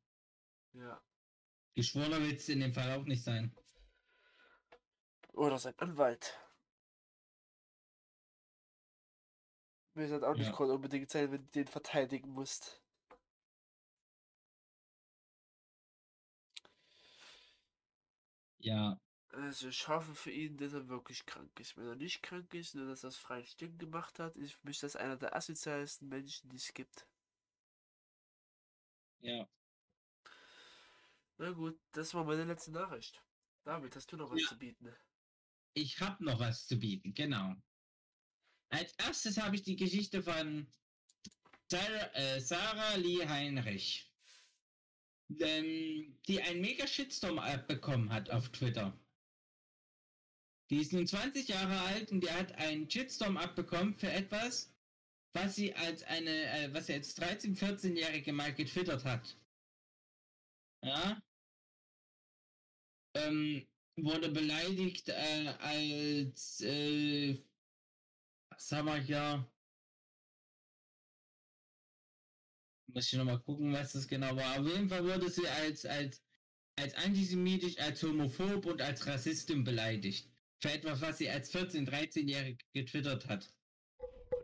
Ja. Geschworener wird es in dem Fall auch nicht sein. Oder sein Anwalt. Mir ist halt auch nicht Ja. gerade unbedingt sein, wenn du den verteidigen musst. Ja, Also ich hoffe für ihn, dass er wirklich krank ist. Wenn er nicht krank ist, nur dass er das freien Stück gemacht hat, ist für mich das einer der asozialsten Menschen, die es gibt. ja. Na gut, das war meine letzte Nachricht. David, hast du noch was Ja. zu bieten? Ich habe noch was zu bieten, genau. Als erstes habe ich die Geschichte von Sarah, äh, Sarah Lee Heinrich, ähm, die einen mega Shitstorm abbekommen hat auf Twitter. Die ist nun 20 Jahre alt und die hat einen Shitstorm abbekommen für etwas, was sie als eine, äh, was sie als 13-, 14-Jährige mal getwittert hat. Ja. Ähm, wurde beleidigt äh, als, äh, was haben wir? Muss ich nochmal gucken, was das genau war. Auf jeden Fall wurde sie als, als, als antisemitisch, als homophob und als Rassistin beleidigt. Für etwas, was sie als 14-, 13-Jährige getwittert hat.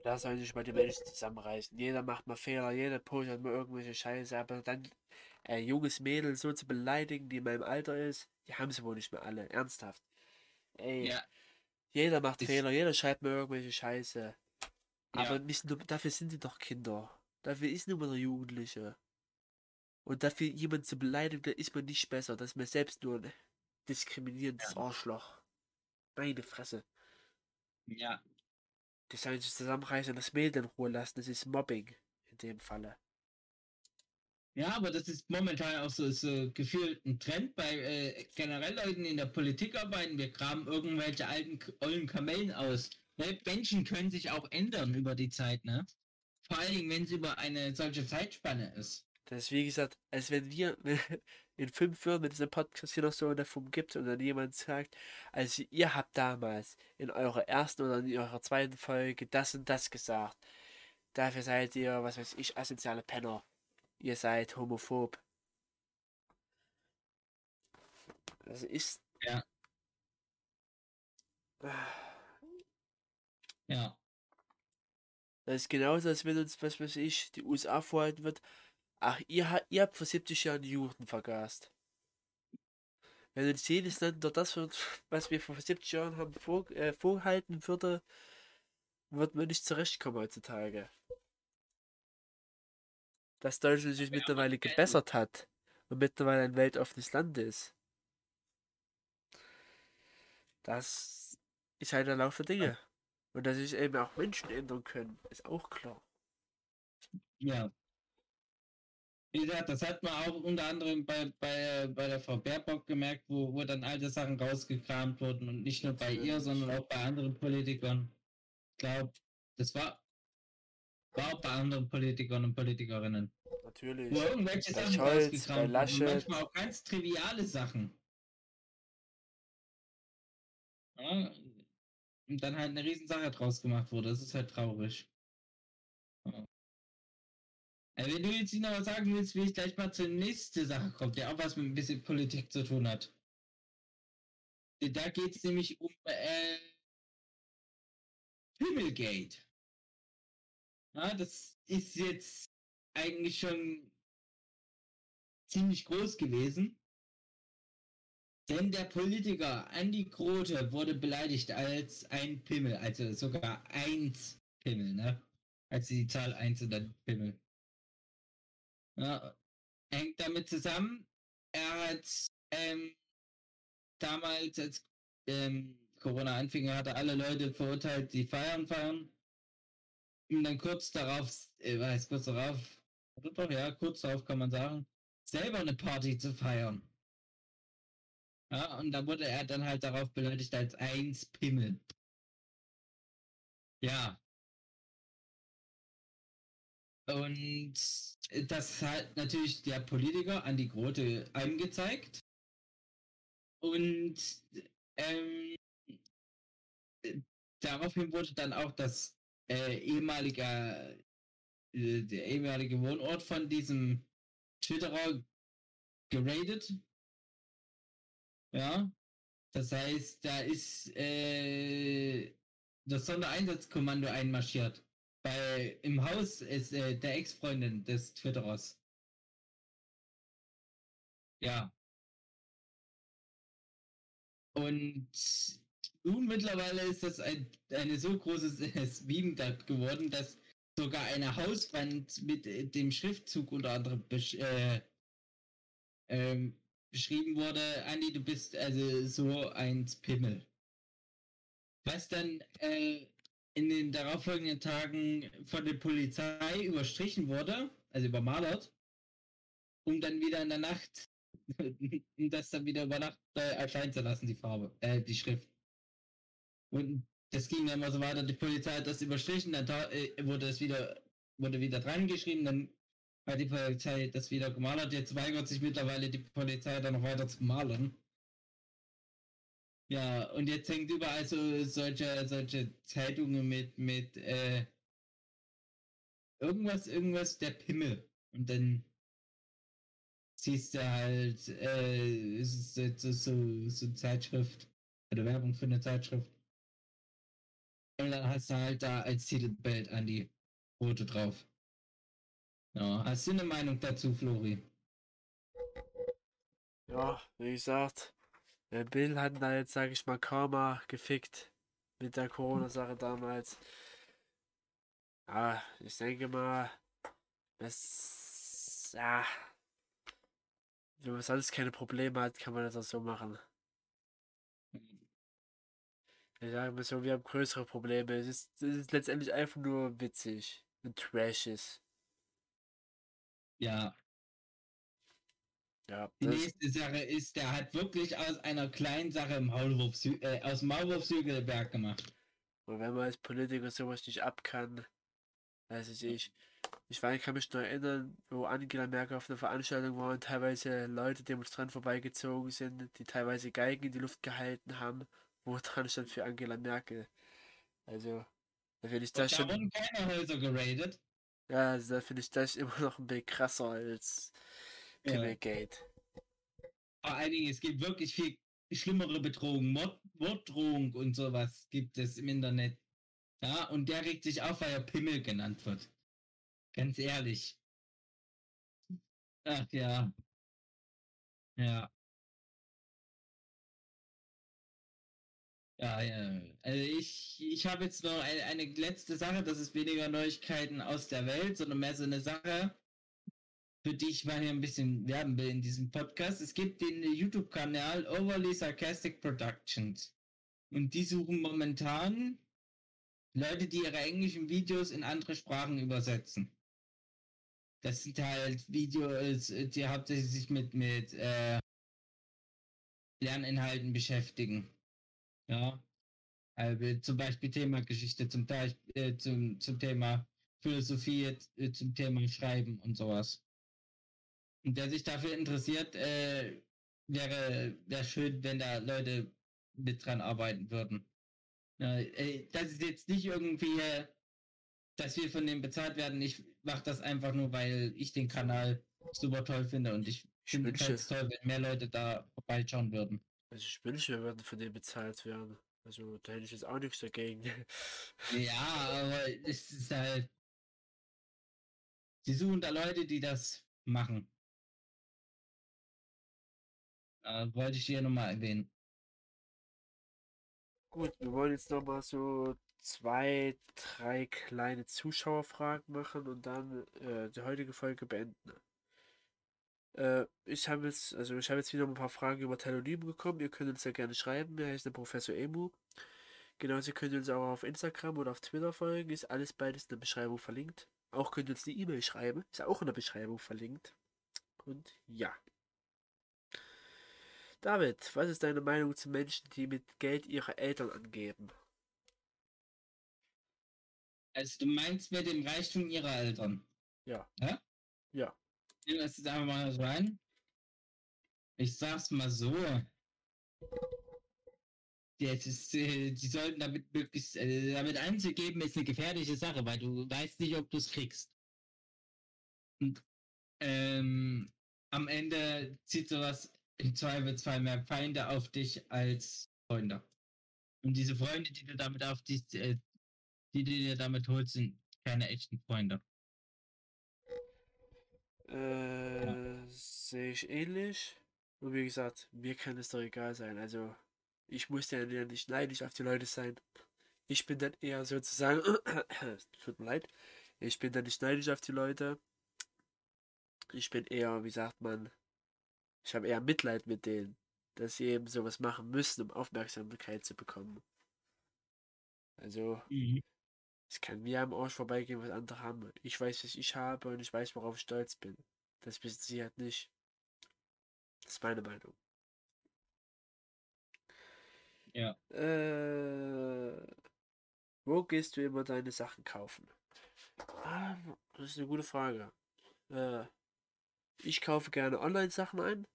Da sollen sich mal die Menschen zusammenreißen. Jeder macht mal Fehler, jeder postet mal irgendwelche Scheiße, aber dann ein junges Mädel so zu beleidigen, die in meinem Alter ist, die haben sie wohl nicht mehr alle. Ernsthaft. Ey, Ja, jeder macht ist- Fehler, jeder schreibt mir irgendwelche Scheiße. Aber ja, nicht nur, dafür sind die doch Kinder. Dafür ist nur mal der Jugendliche. Und dafür jemanden zu beleidigen, da ist man nicht besser. Das ist mir selbst nur ein diskriminierendes Arschloch. Meine Fresse. ja. Die sollen sich zusammenreißen und das Mädel in Ruhe lassen. Das ist Mobbing. In dem Falle. Ja, aber das ist momentan auch so, so gefühlt ein Trend bei äh, generell Leuten die in der Politik arbeiten. Wir graben irgendwelche alten, ollen Kamellen aus. Ne? Menschen können sich auch ändern über die Zeit, ne? Vor allen Dingen, wenn es über eine solche Zeitspanne ist. Das ist wie gesagt, als wenn wir in fünf Jahren, es einen Podcast hier noch so Form gibt und dann jemand sagt, also ihr habt damals in eurer ersten oder in eurer zweiten Folge das und das gesagt. Dafür seid ihr, was weiß ich, asoziale Penner. Ihr seid homophob. Das ist. Ja. Ja. Das ist genauso, als wenn uns, was weiß ich, die USA vorhalten wird. Ach, ihr, ihr habt vor 70 Jahren die Juden vergast. Wenn uns jedes Land dort das wird, was wir vor 70 Jahren haben vor, äh, vorhalten würde, wird man nicht zurechtkommen heutzutage. Dass Deutschland sich mittlerweile gebessert hat und mittlerweile ein weltoffenes Land ist. Das ist halt der Lauf der Dinge. Und dass sich eben auch Menschen ändern können, ist auch klar. Ja. Wie gesagt, das hat man auch unter anderem bei, bei, bei der Frau Baerbock gemerkt, wo, wo dann alte Sachen rausgekramt wurden und nicht nur bei ihr, sondern auch bei anderen Politikern. Ich glaube, das war, war auch bei anderen Politikern und Politikerinnen. Natürlich. Wo irgendwelche Bei Sachen Scholz, bei. Laschet. Manchmal auch ganz triviale Sachen. Ja, und dann halt eine Riesensache draus gemacht wurde. Das ist halt traurig. Ja. Äh, Wenn du jetzt noch was sagen willst, will ich gleich mal zur nächsten Sache kommen, die auch was mit ein bisschen Politik zu tun hat. Da geht es nämlich um äh, Himmelgate. Ja, das ist jetzt eigentlich schon ziemlich groß gewesen. Denn der Politiker Andy Grote wurde beleidigt als ein Pimmel, also sogar eins Pimmel, ne? Als die Zahl 1 und dann Pimmel. Ja, hängt damit zusammen. Er hat ähm, damals, als ähm, Corona anfing, hat er alle Leute verurteilt, die feiern feiern. Und dann kurz darauf, äh, weiß kurz darauf, doch, ja, kurz darauf kann man sagen, selber eine Party zu feiern. Ja, und da wurde er dann halt darauf beleidigt als eins Pimmel. Ja. Und das hat natürlich der Politiker Andi Grote angezeigt. Und ähm, daraufhin wurde dann auch das äh, ehemalige, äh, der ehemalige Wohnort von diesem Twitterer geradet. Ja. Das heißt, da ist äh, das Sondereinsatzkommando einmarschiert. Bei, Im Haus ist äh, der Ex-Freundin des Twitterers. Ja. Und nun mittlerweile ist das ein, eine so große Meme geworden, dass sogar eine Hauswand mit äh, dem Schriftzug unter anderem besch äh, ähm, beschrieben wurde, Andi, du bist also so ein Pimmel. Was dann äh, in den darauffolgenden Tagen von der Polizei überstrichen wurde, also übermalert, um dann wieder in der Nacht, um das dann wieder über Nacht äh, erscheinen zu lassen, die Farbe, äh, die Schrift. Und das ging dann immer so weiter, die Polizei hat das überstrichen, dann äh, wurde es wieder, wurde wieder dran geschrieben, dann hat die Polizei das wieder gemalert. Jetzt weigert sich mittlerweile die Polizei da noch weiter zu malen. Ja, und jetzt hängt überall so solche, solche Zeitungen mit, mit, äh, irgendwas, irgendwas, der Pimmel. Und dann siehst du halt, äh, so, so, so Zeitschrift, oder Werbung für eine Zeitschrift. Und dann hast du halt da als Titelbild an die Rote drauf. Ja, hast du eine Meinung dazu, Flori? Ja, wie gesagt, der Bill hat da jetzt, sag ich mal, Karma gefickt mit der Corona-Sache damals. Ja, ich denke mal, das, ja, wenn man sonst keine Probleme hat, kann man das auch so machen. Ich sage mal so, wir haben größere Probleme. Es ist, es ist letztendlich einfach nur witzig und trashig. Ja, Ja, die nächste Sache ist, der hat wirklich aus einer kleinen Sache im Maulwurf, äh, aus dem Maulwurfshügelberg gemacht. und wenn man als Politiker sowas nicht ab kann, weiß ich nicht. Ich ich kann mich noch erinnern, wo Angela Merkel auf einer Veranstaltung war und teilweise Leute demonstrant vorbeigezogen sind, die teilweise Geigen in die Luft gehalten haben, wo dran stand für Angela Merkel. Also, da finde ich das Da schon. wurden keine Häuser geradet. Ja, also da finde ich das immer noch ein bisschen krasser als Ja. Pimmelgate. Vor allen Dingen, es gibt wirklich viel schlimmere Bedrohungen. Mord, Morddrohung und sowas gibt es im Internet. Ja, und der regt sich auf, weil er Pimmel genannt wird. Ganz ehrlich. Ach ja. Ja. Ja, ja. Also ich, ich habe jetzt noch eine, eine letzte Sache, das ist weniger Neuigkeiten aus der Welt, sondern mehr so eine Sache, für die ich mal hier ein bisschen werben will in diesem Podcast. Es gibt den YouTube-Kanal Overly Sarcastic Productions. Und die suchen momentan Leute, die ihre englischen Videos in andere Sprachen übersetzen. Das sind halt Videos, die hauptsächlich sich mit, mit äh, Lerninhalten beschäftigen. Ja. Also zum Beispiel Thema Geschichte, zum, Teil, äh, zum, zum Thema Philosophie, äh, zum Thema Schreiben und sowas. Und wer sich dafür interessiert, äh, wäre, wäre schön, wenn da Leute mit dran arbeiten würden. Ja, äh, das ist jetzt nicht irgendwie, äh, dass wir von dem bezahlt werden. Ich mache das einfach nur, weil ich den Kanal super toll finde und ich Ich finde es toll, wenn mehr Leute da vorbeischauen würden. Also ich wünsche, wir würden von dem bezahlt werden. Also da hätte ich jetzt auch nichts dagegen. Ja, aber es ist halt. Sie suchen da Leute, die das machen. Äh, wollte ich hier nochmal erwähnen. Gut, wir wollen jetzt nochmal so zwei, drei kleine Zuschauerfragen machen und dann äh, die heutige Folge beenden. Äh, ich habe jetzt, also ich habe jetzt wieder ein paar Fragen über Telonym bekommen. Ihr könnt uns ja gerne schreiben. Wir heißen der Professor Emu. Genauso könnt ihr uns auch auf Instagram oder auf Twitter folgen. Ist alles beides in der Beschreibung verlinkt. Auch könnt ihr uns eine E-Mail schreiben. Ist auch in der Beschreibung verlinkt. Und ja. David, was ist deine Meinung zu Menschen, die mit Geld ihre Eltern angeben? Also, du meinst mit dem Reichtum ihrer Eltern. Ja. Ja? Ja. Nehmen wir das jetzt einfach mal so rein. Ich sag's mal so. Ist, äh, die sollten damit möglichst, äh, damit anzugeben, ist eine gefährliche Sache, weil du weißt nicht, ob du es kriegst. Und ähm, am Ende zieht sowas im Zweifelsfall mehr Feinde auf dich als Freunde. Und diese Freunde, die du damit auf dich, äh, die du dir damit holst, sind keine echten Freunde. Äh, sehe ich ähnlich. Und wie gesagt, mir kann es doch egal sein. Also, ich muss ja nicht neidisch auf die Leute sein. Ich bin dann eher sozusagen, tut mir leid, ich bin dann nicht neidisch auf die Leute. Ich bin eher, wie sagt man, ich habe eher Mitleid mit denen, dass sie eben sowas machen müssen, um Aufmerksamkeit zu bekommen. Also, es kann mir am Arsch vorbeigehen, was andere haben. Ich weiß, was ich habe und ich weiß, worauf ich stolz bin. Das wissen sie halt nicht. Das ist meine Meinung. Ja. Äh, wo gehst du immer deine Sachen kaufen? Ah, das ist eine gute Frage. Äh, ich kaufe gerne Online-Sachen ein,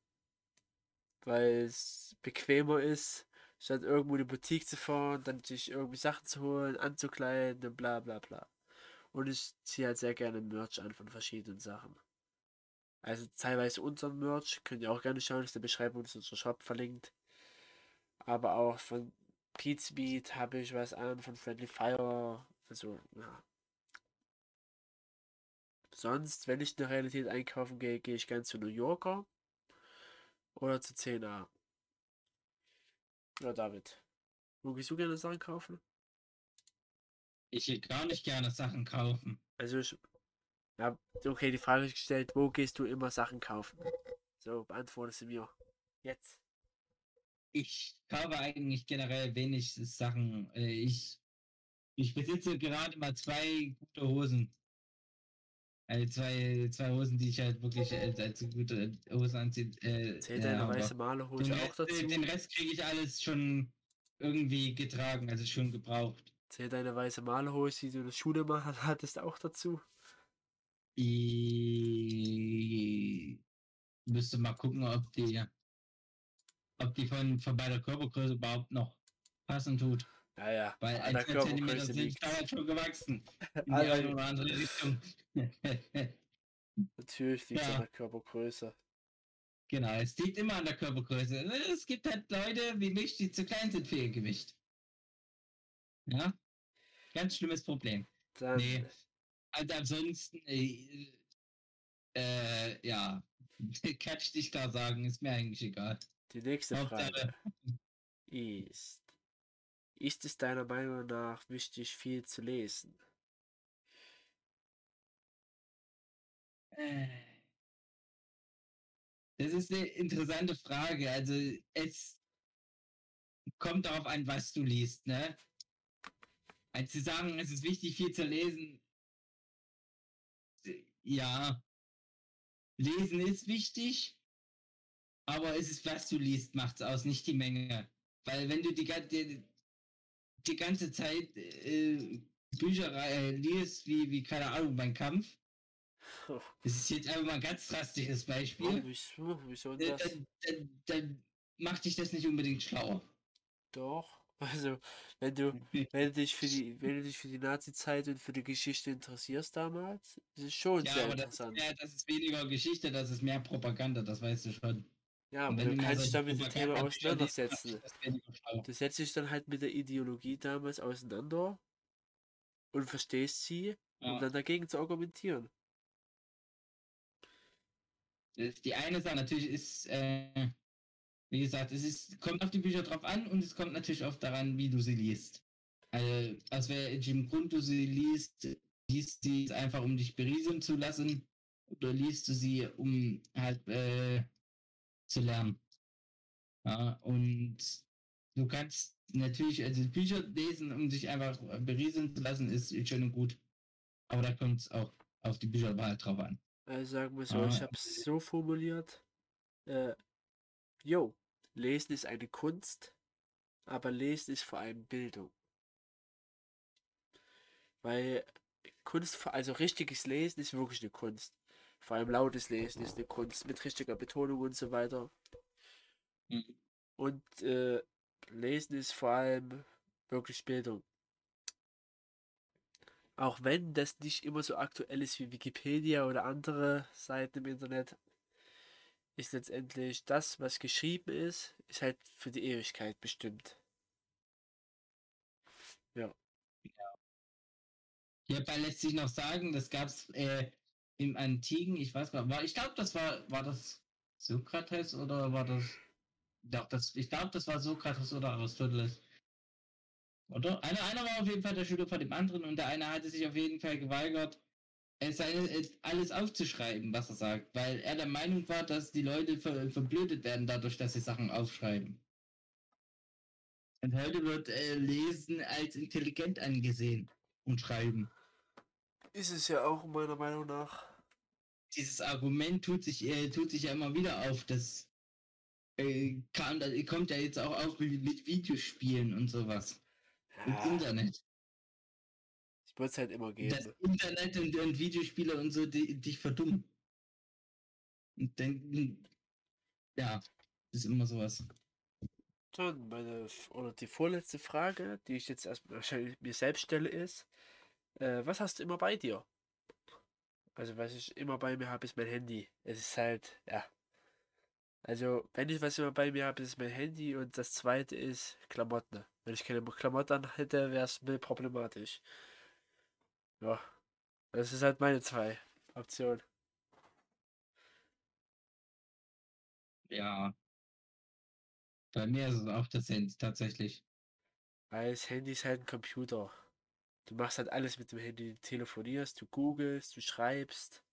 weil es bequemer ist, statt irgendwo in die Boutique zu fahren, dann sich irgendwie Sachen zu holen, anzukleiden und bla bla bla. Und ich ziehe halt sehr gerne Merch an von verschiedenen Sachen. Also teilweise unseren Merch, könnt ihr auch gerne schauen, ist in der Beschreibung ist unser Shop verlinkt. Aber auch von Pete's Beat habe ich was an, von Friendly Fire. Also, ja. Sonst, wenn ich in der Realität einkaufen gehe, gehe ich ganz zu New Yorker oder zu 10a. Ja, David. Wo gehst du gerne Sachen kaufen? Ich will gar nicht gerne Sachen kaufen. Also ich. Ja, okay, die Frage ist gestellt, wo gehst du immer Sachen kaufen? So, beantworte sie mir. Jetzt. Ich kaufe eigentlich generell wenig Sachen. Äh, Ich, ich besitze gerade mal zwei gute Hosen. Also zwei, zwei Hosen, die ich halt wirklich äh, als gute Hosen anziehe. Äh, Zählt äh, deine weiße Malerhose den, auch äh, dazu? den Rest kriege ich alles schon irgendwie getragen, also schon gebraucht. Zählt deine weiße Malerhose, die du in der Schule mal hattest, auch dazu? Ich müsste mal gucken, ob die, ob die von, von bei der Körpergröße überhaupt noch passen tut. Ja, ja. Weil an der 1 cm Körpergröße sind damals schon gewachsen. In die Alle- eine oder andere Richtung. Natürlich liegt es Ja. an der Körpergröße. genau, es liegt immer an der Körpergröße. Es gibt halt Leute wie mich, die zu klein sind für ihr Gewicht. Ja? Ganz schlimmes Problem. Dann, Nee. Also ansonsten, äh, äh, ja, kann ich nicht klar sagen, ist mir eigentlich egal. die nächste Hauptsache- Frage ist, ist es deiner Meinung nach wichtig, viel zu lesen? Äh. Das ist eine interessante Frage. Also es kommt darauf an, was du liest, ne? Also zu sagen, es ist wichtig, viel zu lesen. Ja. Lesen ist wichtig, aber es ist, was du liest, macht's aus, nicht die Menge. Weil wenn du die, gan- die, ganze Zeit äh, Bücher äh, liest, wie, wie, keine Ahnung, beim Kampf, das ist jetzt einfach mal ein ganz drastisches Oh, Beispiel. wieso, wieso Äh, das? Dann, dann, dann macht dich das nicht unbedingt schlauer. Doch. Also, wenn du, wenn du dich für die, wenn du dich für die Nazi-Zeit und für die Geschichte interessierst damals, ist es schon Ja, sehr aber das ist, interessant. mehr, das ist weniger Geschichte, das ist mehr Propaganda, das weißt du schon. Ja, aber wenn du kannst dich dann mit dem Thema auseinandersetzen. Du setzt dich dann halt mit der Ideologie damals auseinander und verstehst sie, um Ja. dann dagegen zu argumentieren. Das ist Die eine Sache natürlich ist, äh, wie gesagt, es ist, kommt auf die Bücher drauf an und es kommt natürlich auch daran, wie du sie liest. Also, aus welchem Grund du sie liest, liest sie einfach, um dich berieseln zu lassen oder liest du sie, um halt äh, zu lernen. Ja, und du kannst natürlich, also Bücher lesen, um sich einfach berieseln zu lassen, ist schön und gut. Aber da kommt es auch auf die Bücherwahl drauf an. Also sagen wir so, Ah, ich habe es so formuliert. Äh, jo, Lesen ist eine Kunst, aber Lesen ist vor allem Bildung. Weil Kunst, also richtiges Lesen ist wirklich eine Kunst. Vor allem lautes Lesen ist eine Kunst mit richtiger Betonung und so weiter. Mhm. Und äh, Lesen ist vor allem wirklich Bildung. Auch wenn das nicht immer so aktuell ist wie Wikipedia oder andere Seiten im Internet, ist letztendlich das, was geschrieben ist, ist halt für die Ewigkeit bestimmt. Hierbei lässt sich noch sagen, das gab es äh, im Antiken, ich weiß gar war, ich glaube, das war, war das Sokrates oder war das, doch, das ich glaube, das war Sokrates oder Aristoteles. Oder? Einer, einer war auf jeden Fall der Schüler von dem anderen und der eine hatte sich auf jeden Fall geweigert, seine, alles aufzuschreiben, was er sagt, weil er der Meinung war, dass die Leute ver, verblödet werden dadurch, dass sie Sachen aufschreiben. Und heute wird äh, Lesen als intelligent angesehen und Schreiben. Ist es ja auch meiner Meinung nach. dieses Argument tut sich, äh, tut sich ja immer wieder auf. Das äh, kam, da, kommt ja jetzt auch auf mit, mit Videospielen und sowas. Und Ja, Internet. es wird es halt immer Das geben. Internet und, und Videospiele und so, die dich verdummen. Und denken, ja, ist immer sowas. Dann meine, oder die vorletzte Frage, die ich jetzt erstmal wahrscheinlich mir selbst stelle, ist, äh, was hast du immer bei dir? Also was ich immer bei mir habe, ist mein Handy. Es ist halt, ja. Also, wenn ich was immer bei mir habe, ist mein Handy und das zweite ist Klamotten. Wenn ich keine Klamotten hätte, wäre es mir problematisch. Ja. Das ist halt meine zwei Optionen. Ja. Bei mir ist es auch das Handy tatsächlich. Weil das Handy ist halt ein Computer. Du machst halt alles mit dem Handy. Du telefonierst, du googelst, du schreibst.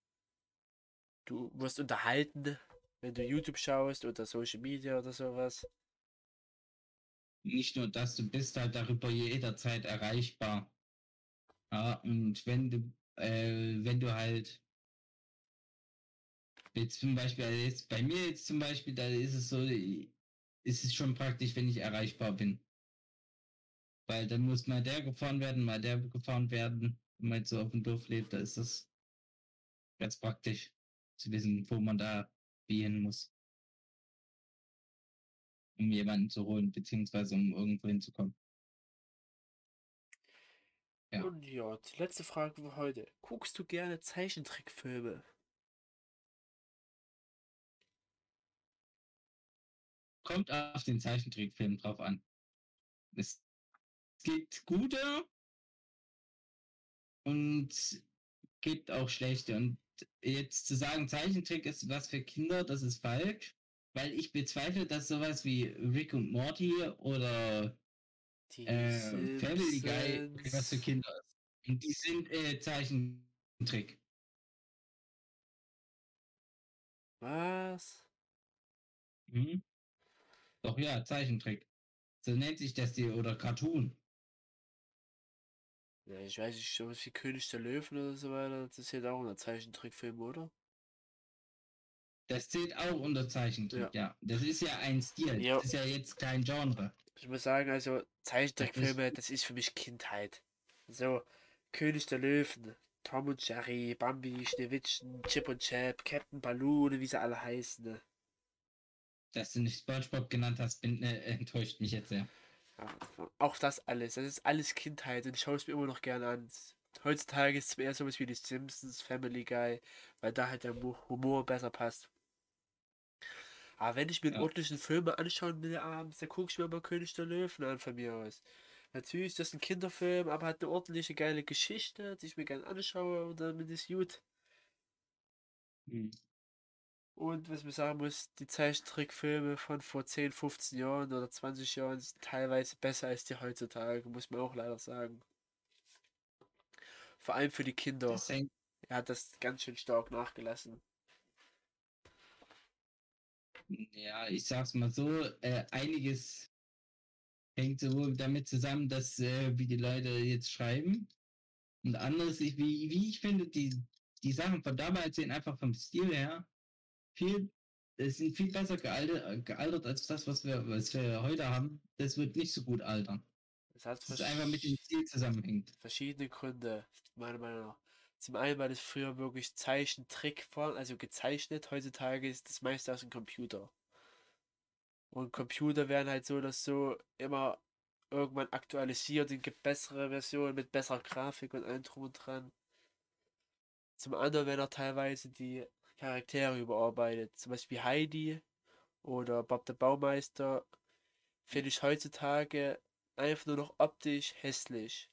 Du wirst unterhalten, wenn du YouTube schaust oder Social Media oder sowas. Nicht nur das, du bist halt darüber jederzeit erreichbar. Ja, und wenn du, äh, wenn du halt jetzt zum Beispiel, also jetzt bei mir jetzt zum Beispiel, da ist es so, ist es schon praktisch, wenn ich erreichbar bin. Weil dann muss mal der gefahren werden, mal der gefahren werden. Wenn man jetzt so auf dem Dorf lebt, da ist das Ganz praktisch zu wissen, wo man da wie hin muss. Um jemanden zu holen, beziehungsweise um irgendwo hinzukommen. Ja. Und ja, die letzte Frage für heute. Guckst du gerne Zeichentrickfilme? Kommt auf den Zeichentrickfilm drauf an. Es gibt gute und gibt auch schlechte. Und jetzt zu sagen, Zeichentrick ist was für Kinder, das ist falsch, weil ich bezweifle, dass sowas wie Rick und Morty oder äh, Family Guy was für. Kinder ist. Und die sind äh, Zeichentrick. Was? Mhm. Doch ja, Zeichentrick. So nennt sich das die oder Cartoon. Ja, ich weiß nicht, sowas wie König der Löwen oder so weiter. Das ist ja auch ein Zeichentrickfilm, oder? Das zählt auch unter Zeichentrick, ja. Das ist ja ein Stil. Ja. Das ist ja jetzt kein Genre. Ich muss sagen, also Zeichentrickfilme, das ist für mich Kindheit. So, König der Löwen, Tom und Jerry, Bambi, Schneewittchen, Chip und Chap, Captain Balloon, wie sie alle heißen. ne? Dass du nicht SpongeBob genannt hast, bin, äh, enttäuscht mich jetzt sehr. Ja, auch das alles, das ist alles Kindheit und ich schaue es mir immer noch gerne an. Heutzutage ist es eher sowas wie die Simpsons, Family Guy, weil da halt der Humor besser passt. Aber wenn ich mir einen Ja. ordentlichen Film anschauen will abends, dann gucke ich mir mal König der Löwen an von mir aus. Natürlich ist das ein Kinderfilm, aber hat eine ordentliche geile Geschichte, die ich mir gerne anschaue und damit ist gut. Hm. Und was man sagen muss, die Zeichentrickfilme von vor 10, 15 Jahren oder 20 Jahren sind teilweise besser als die heutzutage, muss man auch leider sagen. Vor allem für die Kinder. Er hat das ganz schön stark nachgelassen. ja, ich sag's mal so, äh, einiges hängt sowohl damit zusammen, dass äh, wie die Leute jetzt schreiben und anderes, ich, wie, wie ich finde, die, die Sachen von damals sind einfach vom Stil her viel, es sind viel besser gealtert, gealtert als das, was wir, was wir heute haben. Das wird nicht so gut altern. Das hat Das ist einfach mit dem Stil zusammenhängt. verschiedene Gründe, meiner Meinung nach. Zum einen, weil es früher wirklich Zeichentrick war, also gezeichnet. Heutzutage ist das meiste aus dem Computer. Und Computer werden halt so, dass so immer irgendwann aktualisiert und gibt bessere Versionen mit besserer Grafik und allem drum und dran. Zum anderen werden auch teilweise die Charaktere überarbeitet. Zum Beispiel Heidi oder Bob der Baumeister finde ich heutzutage einfach nur noch optisch hässlich.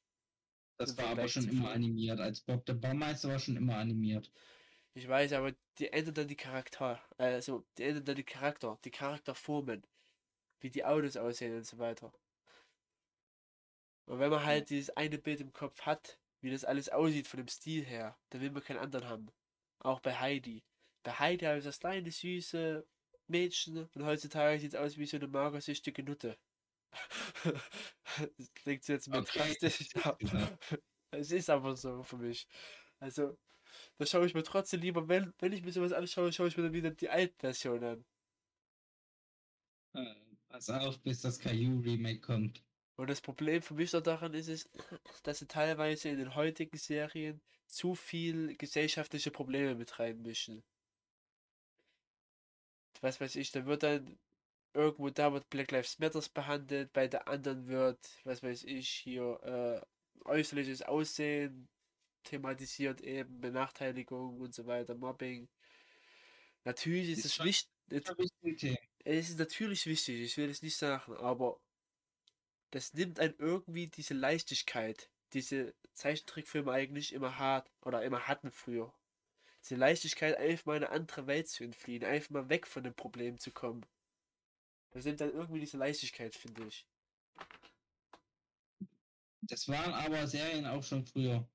Das war aber schon immer animiert. Als Bob der Baumeister war schon immer animiert. Ich weiß, aber die ändern dann die Charakter, also die ändern dann die Charakter, die Charakterformen, wie die Autos aussehen und so weiter. Und wenn man halt dieses eine Bild im Kopf hat, wie das alles aussieht von dem Stil her, dann will man keinen anderen haben. Auch bei Heidi. Bei Heidi ich das kleine süße Mädchen und heutzutage sieht es aus wie so eine magersüchtige Nutte. das klingt jetzt Okay, drastisch, ist aber gesagt. es ist aber so für mich. Also, da schaue ich mir trotzdem lieber, wenn, wenn ich mir sowas anschaue, schaue ich mir dann wieder die Altversion an. Äh, Pass auf, bis das Caillou Remake kommt. Und das Problem für mich daran ist es, dass sie teilweise in den heutigen Serien zu viel gesellschaftliche Probleme mit reinmischen. Was weiß ich, da wird dann irgendwo da wird Black Lives Matters behandelt, bei der anderen wird, was weiß ich, hier äh, äußerliches Aussehen thematisiert eben, Benachteiligung und so weiter, Mobbing. Natürlich ist Ist es wichtig, es ist natürlich wichtig, ich will es nicht sagen, aber das nimmt einen irgendwie diese Leichtigkeit, diese Zeichentrickfilme eigentlich immer hart oder immer hatten früher. Diese Leichtigkeit, einfach mal in eine andere Welt zu entfliehen, einfach mal weg von dem Problem zu kommen. Das nimmt dann irgendwie diese Leichtigkeit, finde ich. Das waren aber Serien auch schon früher.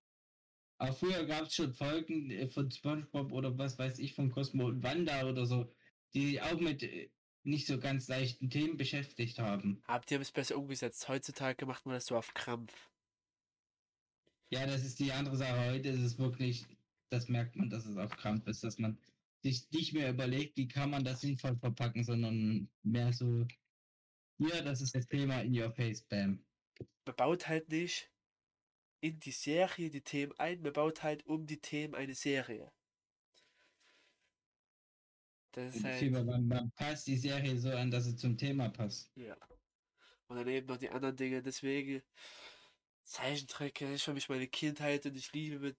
Aber früher gab es schon Folgen äh, von SpongeBob oder was weiß ich, von Cosmo und Wanda oder so, die auch mit äh, nicht so ganz leichten Themen beschäftigt haben. Die haben es besser umgesetzt. Heutzutage macht man das so auf Krampf. Ja, das ist die andere Sache. Heute ist es wirklich, das merkt man, dass es auf Krampf ist, dass man sich nicht mehr überlegt, wie kann man das sinnvoll verpacken, sondern mehr so, ja, das ist das Thema in your face, bam. Man baut halt nicht in die Serie die Themen ein, man baut halt um die Themen eine Serie. Das ist halt, man, man passt die Serie so an, dass sie zum Thema passt. ja. Und dann eben noch die anderen Dinge. Deswegen, Zeichentrick ist für mich meine Kindheit und ich liebe mit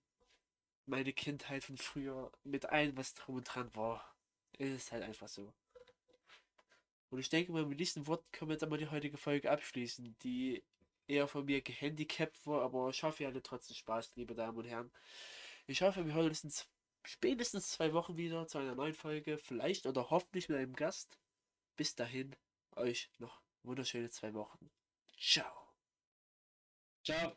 meine Kindheit von früher mit allem, was drum und dran war. Es ist halt einfach so. Und ich denke mal, mit diesen Worten können wir jetzt aber die heutige Folge abschließen, die eher von mir gehandicapt war, aber ich hoffe, ihr hattet trotzdem Spaß, liebe Damen und Herren. Ich hoffe, wir hören uns spätestens zwei Wochen wieder zu einer neuen Folge, vielleicht oder hoffentlich mit einem Gast. Bis dahin, euch noch wunderschöne zwei Wochen. Ciao. Ciao.